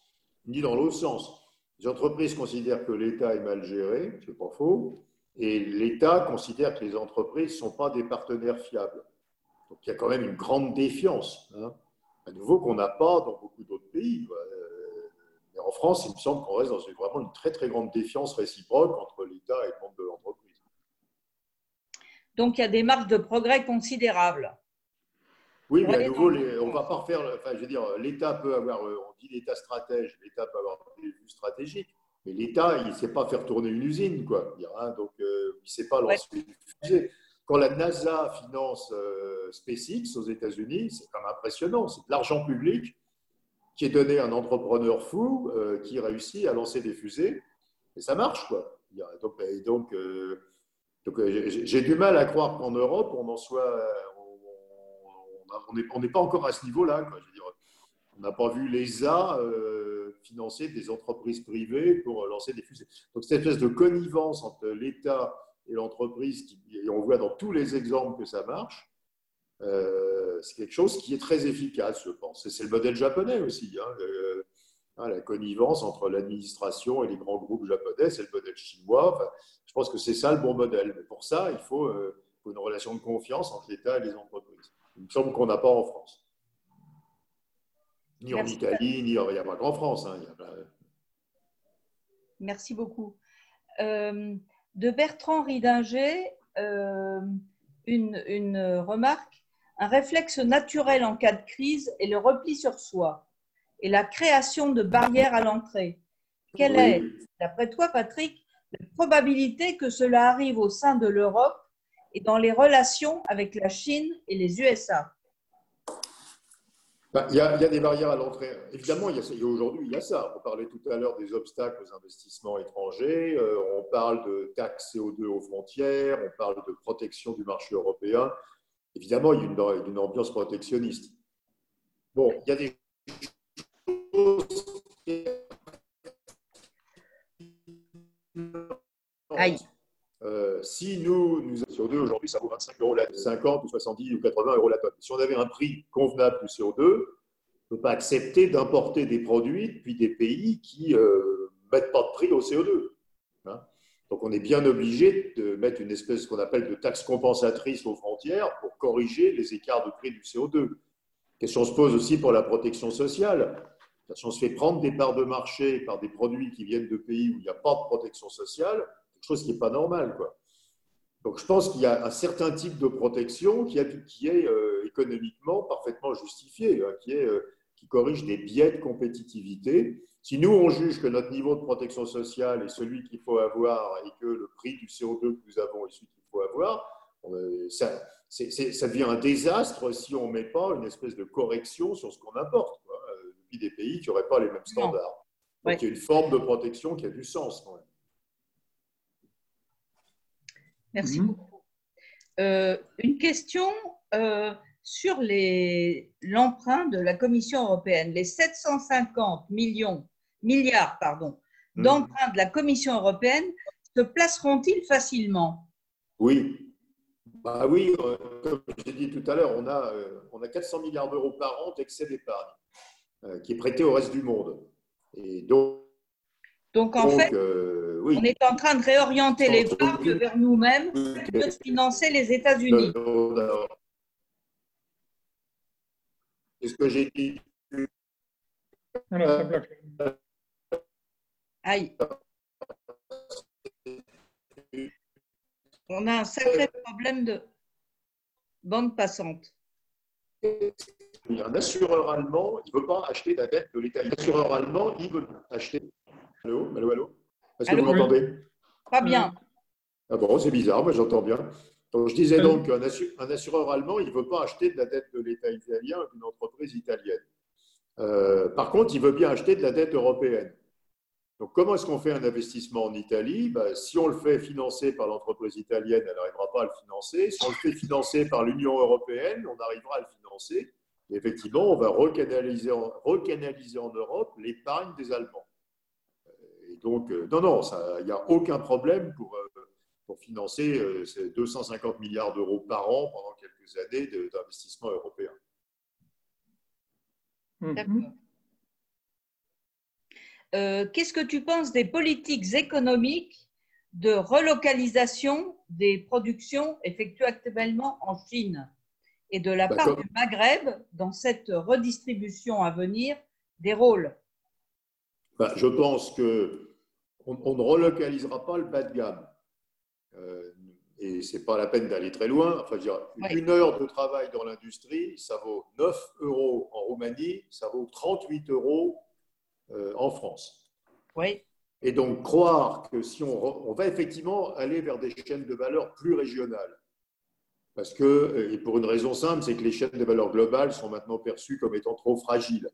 C: ni dans l'autre sens. Les entreprises considèrent que l'État est mal géré, ce n'est pas faux, et l'État considère que les entreprises ne sont pas des partenaires fiables. Donc il y a quand même une grande défiance, hein. à nouveau qu'on n'a pas dans beaucoup d'autres pays. En France, il me semble qu'on reste dans une, vraiment une très très grande défiance réciproque entre l'État et le monde de l'entreprise.
D: Donc il y a des marques de progrès considérables.
C: Oui, mais à nouveau, on ne va pas refaire. Enfin, je veux dire, l'État peut avoir, euh, on dit l'État stratège, l'État peut avoir des vues stratégiques, mais l'État, il ne sait pas faire tourner une usine, quoi. Hein, donc, euh, il ne sait pas lancer une fusée. Quand la NASA finance euh, SpaceX aux États-Unis, c'est quand même impressionnant. C'est de l'argent public qui est donné un entrepreneur fou euh, qui réussit à lancer des fusées. Et ça marche, quoi. Donc, donc, euh, j'ai du mal à croire qu'en Europe, on en soit. On n'est pas encore à ce niveau-là. On n'a pas vu l'ESA financer des entreprises privées pour lancer des fusées. Donc, cette espèce de connivence entre l'État et l'entreprise, et on voit dans tous les exemples que ça marche, euh, c'est quelque chose qui est très efficace, je pense. Et c'est le modèle japonais aussi. Hein, hein, la connivence entre l'administration et les grands groupes japonais, c'est le modèle chinois. je pense que c'est ça le bon modèle. Mais pour ça, il faut, euh, une relation de confiance entre l'État et les entreprises. Il me semble qu'on n'a pas en France. Ni en Italie, ni en, il n'y a pas qu'en France. Hein,
D: Merci beaucoup. Euh, de Bertrand Ridinger euh, une, remarque. Un réflexe naturel en cas de crise est le repli sur soi et la création de barrières à l'entrée. Quelle est, d'après toi, Patrick, la probabilité que cela arrive au sein de l'Europe et dans les relations avec la Chine et les USA
C: bah, il, y a, des barrières à l'entrée. Évidemment, aujourd'hui, il y a ça. On parlait tout à l'heure des obstacles aux investissements étrangers, euh, on parle de taxes CO2 aux frontières, on parle de protection du marché européen. Évidemment, il y a une, une ambiance protectionniste. Bon, il y a des choses. Aïe. Euh, si nous, nous CO2 aujourd'hui, ça vaut 25 euros la 50 ou 70 ou 80 euros la tonne. Si on avait un prix convenable du CO2, on ne peut pas accepter d'importer des produits depuis des pays qui ne euh, mettent pas de prix au CO2. Hein. Donc on est bien obligé de mettre une espèce qu'on appelle de taxe compensatrice aux frontières pour corriger les écarts de prix du CO2. Question se pose aussi pour la protection sociale. Si on se fait prendre des parts de marché par des produits qui viennent de pays où il n'y a pas de protection sociale, chose qui n'est pas normale. Quoi. Donc je pense qu'il y a un certain type de protection qui, est euh, économiquement parfaitement justifié, hein, qui, euh, qui corrige des biais de compétitivité. Si nous, on juge que notre niveau de protection sociale est celui qu'il faut avoir et que le prix du CO2 que nous avons est celui qu'il faut avoir, ça, ça, devient un désastre si on ne met pas une espèce de correction sur ce qu'on importe, quoi, euh, depuis des pays qui n'auraient pas les mêmes standards. Donc il y a une forme de protection qui a du sens quand même.
D: Merci mhm. beaucoup. Euh, une question euh, sur l'emprunt de la Commission européenne. Les 750 millions, milliards pardon, mhm. d'emprunts de la Commission européenne se placeront-ils facilement?
C: Oui. bah Oui, euh, comme j'ai dit tout à l'heure, on, a, euh, on a 400 milliards d'euros par an d'excès d'épargne qui est prêté au reste du monde. Et donc,
D: donc en fait, oui. on est en train de réorienter l'épargne vers nous-mêmes de financer les États-Unis.
C: C'est ce que j'ai dit.
D: Aïe. On a un sacré problème de bande passante.
C: Un assureur allemand, il ne veut pas acheter la dette de l'État. Un assureur allemand, il veut acheter. Allô, allô, allô? Est-ce que vous m'entendez?
D: Pas bien.
C: Ah bon, c'est bizarre, moi j'entends bien. Donc, je disais donc qu'un assureur allemand, il ne veut pas acheter de la dette de l'État italien d'une entreprise italienne. Euh, par contre, il veut bien acheter de la dette européenne. Donc, comment est-ce qu'on fait un investissement en Italie? Ben, Si on le fait financer par l'entreprise italienne, elle n'arrivera pas à le financer. Si on le fait financer par l'Union européenne, on arrivera à le financer. Et effectivement, on va recanaliser en, Europe l'épargne des Allemands. Et donc, euh, non, non, il n'y a aucun problème pour, euh, financer euh, ces 250 milliards d'euros par an pendant quelques années d'investissement européen.
D: Euh, qu'est-ce que tu penses des politiques économiques de relocalisation des productions effectuées actuellement en Chine et de la part du Maghreb dans cette redistribution à venir des rôles?
C: Bah, Je pense que on, ne relocalisera pas le bas de gamme. Euh, et ce n'est pas la peine d'aller très loin. Enfin, une heure de travail dans l'industrie, ça vaut 9 euros en Roumanie, ça vaut 38 euros euh, en France.
D: Oui.
C: Et donc, croire que si on, on, va effectivement aller vers des chaînes de valeur plus régionales, parce que, et pour une raison simple, c'est que les chaînes de valeur globales sont maintenant perçues comme étant trop fragiles.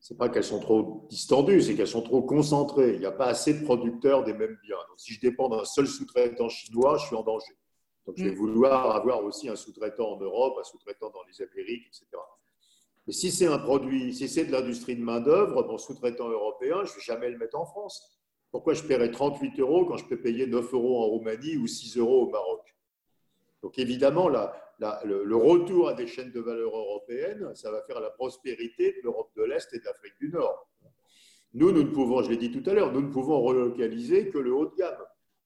C: Ce n'est pas qu'elles sont trop distendues, c'est qu'elles sont trop concentrées. Il n'y a pas assez de producteurs des mêmes biens. Donc, si je dépends d'un seul sous-traitant chinois, je suis en danger. Donc, je vais mm. vouloir avoir aussi un sous-traitant en Europe, un sous-traitant dans les Amériques, etc. Mais si c'est un produit, si c'est de l'industrie de main-d'œuvre, mon sous-traitant européen, je ne vais jamais le mettre en France. Pourquoi je paierais 38 euros quand je peux payer 9 euros en Roumanie ou 6 euros au Maroc? Donc évidemment, le, retour à des chaînes de valeur européennes, ça va faire la prospérité de l'Europe de l'Est et de l'Afrique du Nord. Nous, nous ne pouvons, je l'ai dit tout à l'heure, nous ne pouvons relocaliser que le haut de gamme.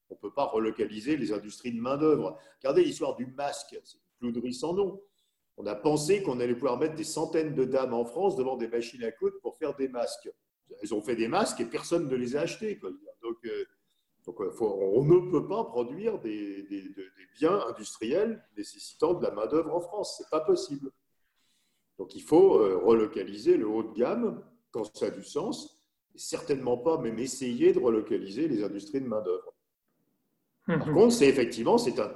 C: On ne peut pas relocaliser les industries de main-d'œuvre. Regardez l'histoire du masque, c'est une clouderie sans nom on a pensé qu'on allait pouvoir mettre des centaines de dames en France devant des machines à coudre pour faire des masques. Elles ont fait des masques et personne ne les a achetés. Donc, euh, euh, on ne peut pas produire des, biens industriels nécessitant de la main-d'œuvre en France. Ce n'est pas possible. Donc il faut euh, relocaliser le haut de gamme quand ça a du sens, et certainement pas même essayer de relocaliser les industries de main-d'œuvre. Par contre, c'est effectivement, c'est un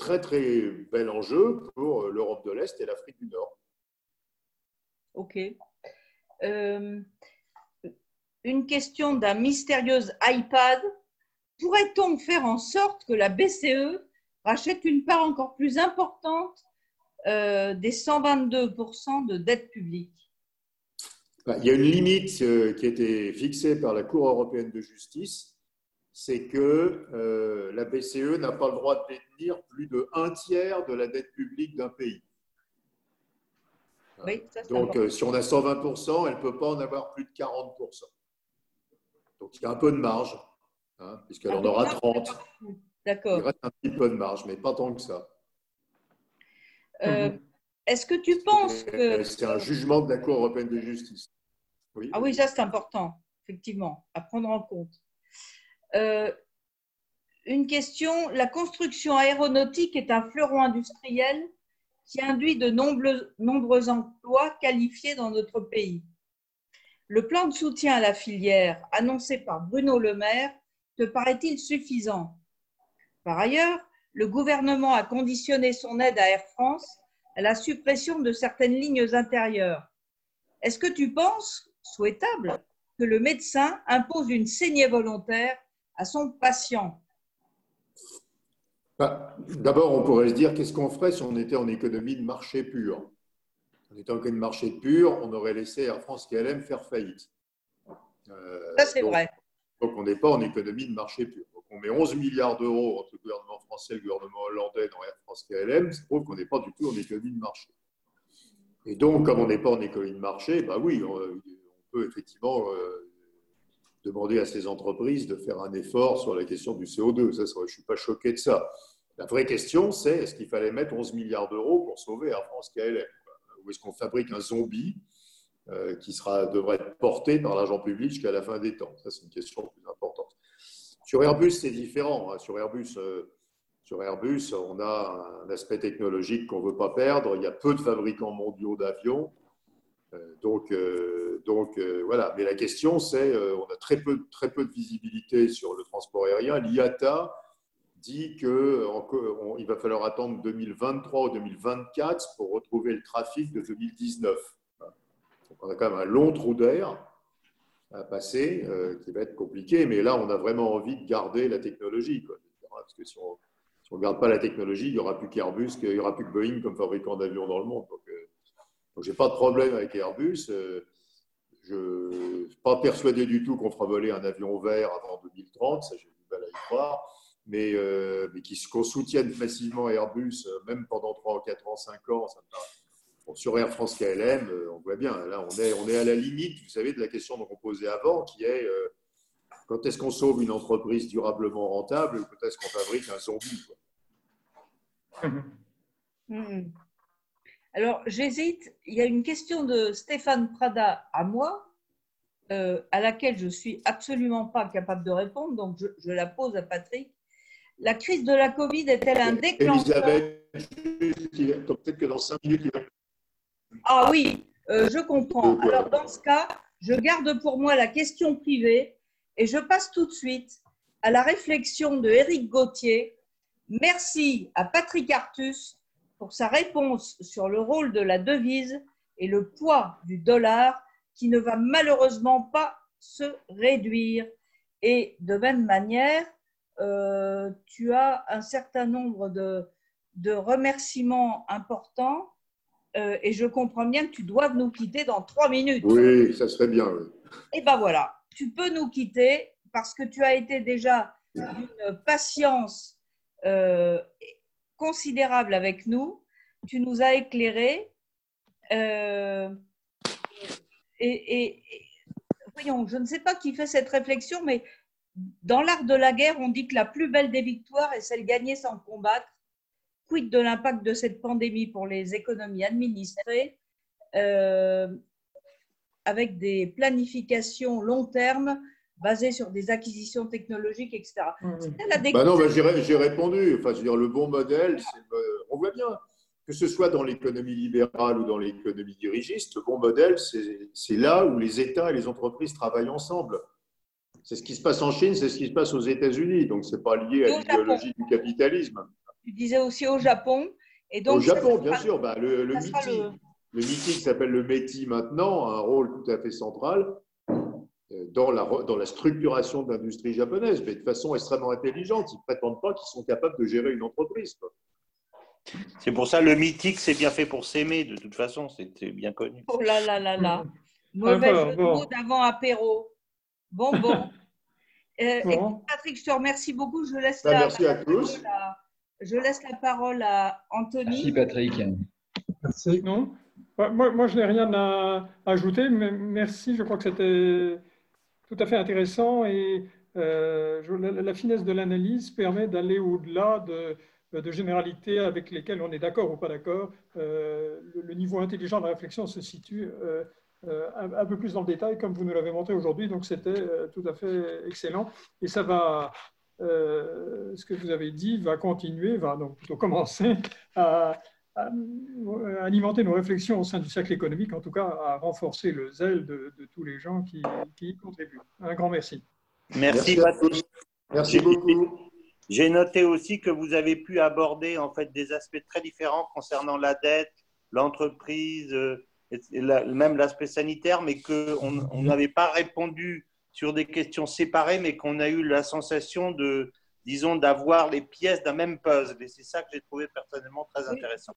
C: très très bel enjeu pour euh, l'Europe de l'Est et l'Afrique du Nord.
D: Ok. Euh, une question d'un mystérieux iPad. Pourrait-on faire en sorte que la BCE rachète une part encore plus importante euh, des 122% de dette publique
C: bah, Il y a une limite qui a été fixée par la Cour européenne de justice c'est que euh, la BCE n'a pas le droit de détenir plus de un tiers de la dette publique d'un pays. Donc, euh, si on a 120%, elle ne peut pas en avoir plus de 40%. Donc, il y a un peu de marge, hein, puisqu'elle en aura 30.
D: D'accord.
C: Il reste un petit peu de marge, mais pas tant que ça.
D: Euh, est-ce que tu penses que.
C: C'est un jugement de la Cour européenne de justice.
D: Ah oui, ça c'est important, effectivement, à prendre en compte. Euh, une question, la construction aéronautique est un fleuron industriel qui induit de nombreux, nombreux emplois qualifiés dans notre pays. Le plan de soutien à la filière annoncé par Bruno Le Maire te paraît-il suffisant? Par ailleurs, le gouvernement a conditionné son aide à Air France à la suppression de certaines lignes intérieures. Est-ce que tu penses souhaitable que le médecin impose une saignée volontaire à son patient
C: bah, D'abord, on pourrait se dire qu'est-ce qu'on ferait si on était en économie de marché pur? On était en économie de marché pur, on aurait laissé Air France KLM faire faillite.
D: Euh, Ça, c'est vrai.
C: Donc, on n'est pas en économie de marché pur. on met 11 milliards d'euros entre le gouvernement français et le gouvernement hollandais dans Air France KLM, ça prouve qu'on n'est pas du tout en économie de marché. Et donc, comme on n'est pas en économie de marché, bah oui, on, peut effectivement euh, demander à ces entreprises de faire un effort sur la question du CO2. Ça, je ne suis pas choqué de ça. La vraie question, c'est est-ce qu'il fallait mettre 11 milliards d'euros pour sauver Air France KLM Ou est-ce qu'on fabrique un zombie euh, qui devrait être porté par l'argent public jusqu'à la fin des temps? Ça, c'est une question plus importante. Sur Airbus, c'est différent. Hein. Sur Airbus, euh, sur Airbus, on a un aspect technologique qu'on ne veut pas perdre. Il y a peu de fabricants mondiaux d'avions. Euh, donc, donc voilà. Mais la question, c'est on a très peu, de visibilité sur le transport aérien. L'IATA dit qu'il va falloir attendre 2023 ou 2024 pour retrouver le trafic de 2019. Donc on a quand même un long trou d'air à passer euh, qui va être compliqué, mais là, on a vraiment envie de garder la technologie. Parce que si on ne garde pas la technologie, il n'y aura plus qu'Airbus, il n'y aura plus que Boeing comme fabricant d'avions dans le monde. Euh, je n'ai pas de problème avec Airbus. Euh, je ne suis pas persuadé du tout qu'on fera voler un avion vert avant 2030, ça j'ai du mal à y croire mais, euh, mais qu'on soutienne massivement Airbus, euh, même pendant 3, 4 ans, 5 ans, ça sur Air France KLM, euh, on voit bien, là, on est, à la limite, vous savez, de la question qu'on posait avant, qui est quand est-ce qu'on sauve une entreprise durablement rentable ou quand est-ce qu'on fabrique un zombie
D: hmm. Alors, j'hésite. Il y a une question de Stéphane Prada à moi, à laquelle je ne suis absolument pas capable de répondre, donc je, je la pose à Patrick. La crise de la Covid est-elle un déclencheur? peut-être que dans cinq minutes, Ah oui, euh, je comprends. Alors, dans ce cas, je garde pour moi la question privée et je passe tout de suite à la réflexion de Éric Gauthier. Merci à Patrick Artus pour sa réponse sur le rôle de la devise et le poids du dollar qui ne va malheureusement pas se réduire. Et de même manière, euh, tu as un certain nombre de, de remerciements importants euh, et je comprends bien que tu dois nous quitter dans trois minutes.
C: Oui, ça serait bien.
D: Et eh ben voilà, tu peux nous quitter parce que tu as été déjà d'une patience euh, considérable avec nous. Tu nous as éclairés. et, et, voyons, je ne sais pas qui fait cette réflexion, mais dans l'art de la guerre, on dit que la plus belle des victoires est celle gagnée sans combattre. Quid de l'impact de cette pandémie pour les économies administrées euh, avec des planifications long terme basées sur des acquisitions technologiques, etc.
C: Bah non, bah, j'ai répondu. Enfin, je veux dire, le bon modèle, euh, on voit bien que ce soit dans l'économie libérale ou dans l'économie dirigiste, le bon modèle, c'est là où les États et les entreprises travaillent ensemble. C'est ce qui se passe en Chine, c'est ce qui se passe aux États-Unis. Donc, ce n'est pas lié à l'idéologie du capitalisme.
D: Tu disais aussi au Japon.
C: Et donc, au Japon, bien sûr. Bah, le, le, le... qui s'appelle le METI maintenant, a un rôle tout à fait central dans la, dans la structuration de l'industrie japonaise, mais de façon extrêmement intelligente. Ils ne prétendent pas qu'ils sont capables de gérer une entreprise.
B: C'est pour ça le mythique, c'est bien fait pour s'aimer, de toute façon, c'est bien connu.
D: Oh là là là là. Mauvais jeu d'avant apéro. Bon, bon. Euh, Patrick, je te remercie beaucoup. Je laisse,
C: bah, la, merci à tous.
D: je laisse la parole à Anthony.
E: Merci, Patrick.
A: Merci. Non moi, moi, je n'ai rien à ajouter, mais merci. Je crois que c'était tout à fait intéressant et euh, la, finesse de l'analyse permet d'aller au-delà de, généralités avec lesquelles on est d'accord ou pas d'accord. Euh, le, niveau intelligent de réflexion se situe euh, un, peu plus dans le détail, comme vous nous l'avez montré aujourd'hui. Donc, c'était tout à fait excellent. Et ça va, ce que vous avez dit, va continuer, va donc plutôt commencer à, alimenter nos réflexions au sein du cercle économique, en tout cas à renforcer le zèle de, tous les gens qui, qui, y contribuent. Un grand merci.
B: Merci,
C: merci, merci beaucoup.
B: J'ai noté aussi que vous avez pu aborder en fait des aspects très différents concernant la dette, l'entreprise, même l'aspect sanitaire, mais qu'on n'avait pas répondu sur des questions séparées, mais qu'on a eu la sensation de, disons, d'avoir les pièces d'un même puzzle. Et c'est ça que j'ai trouvé personnellement très intéressant.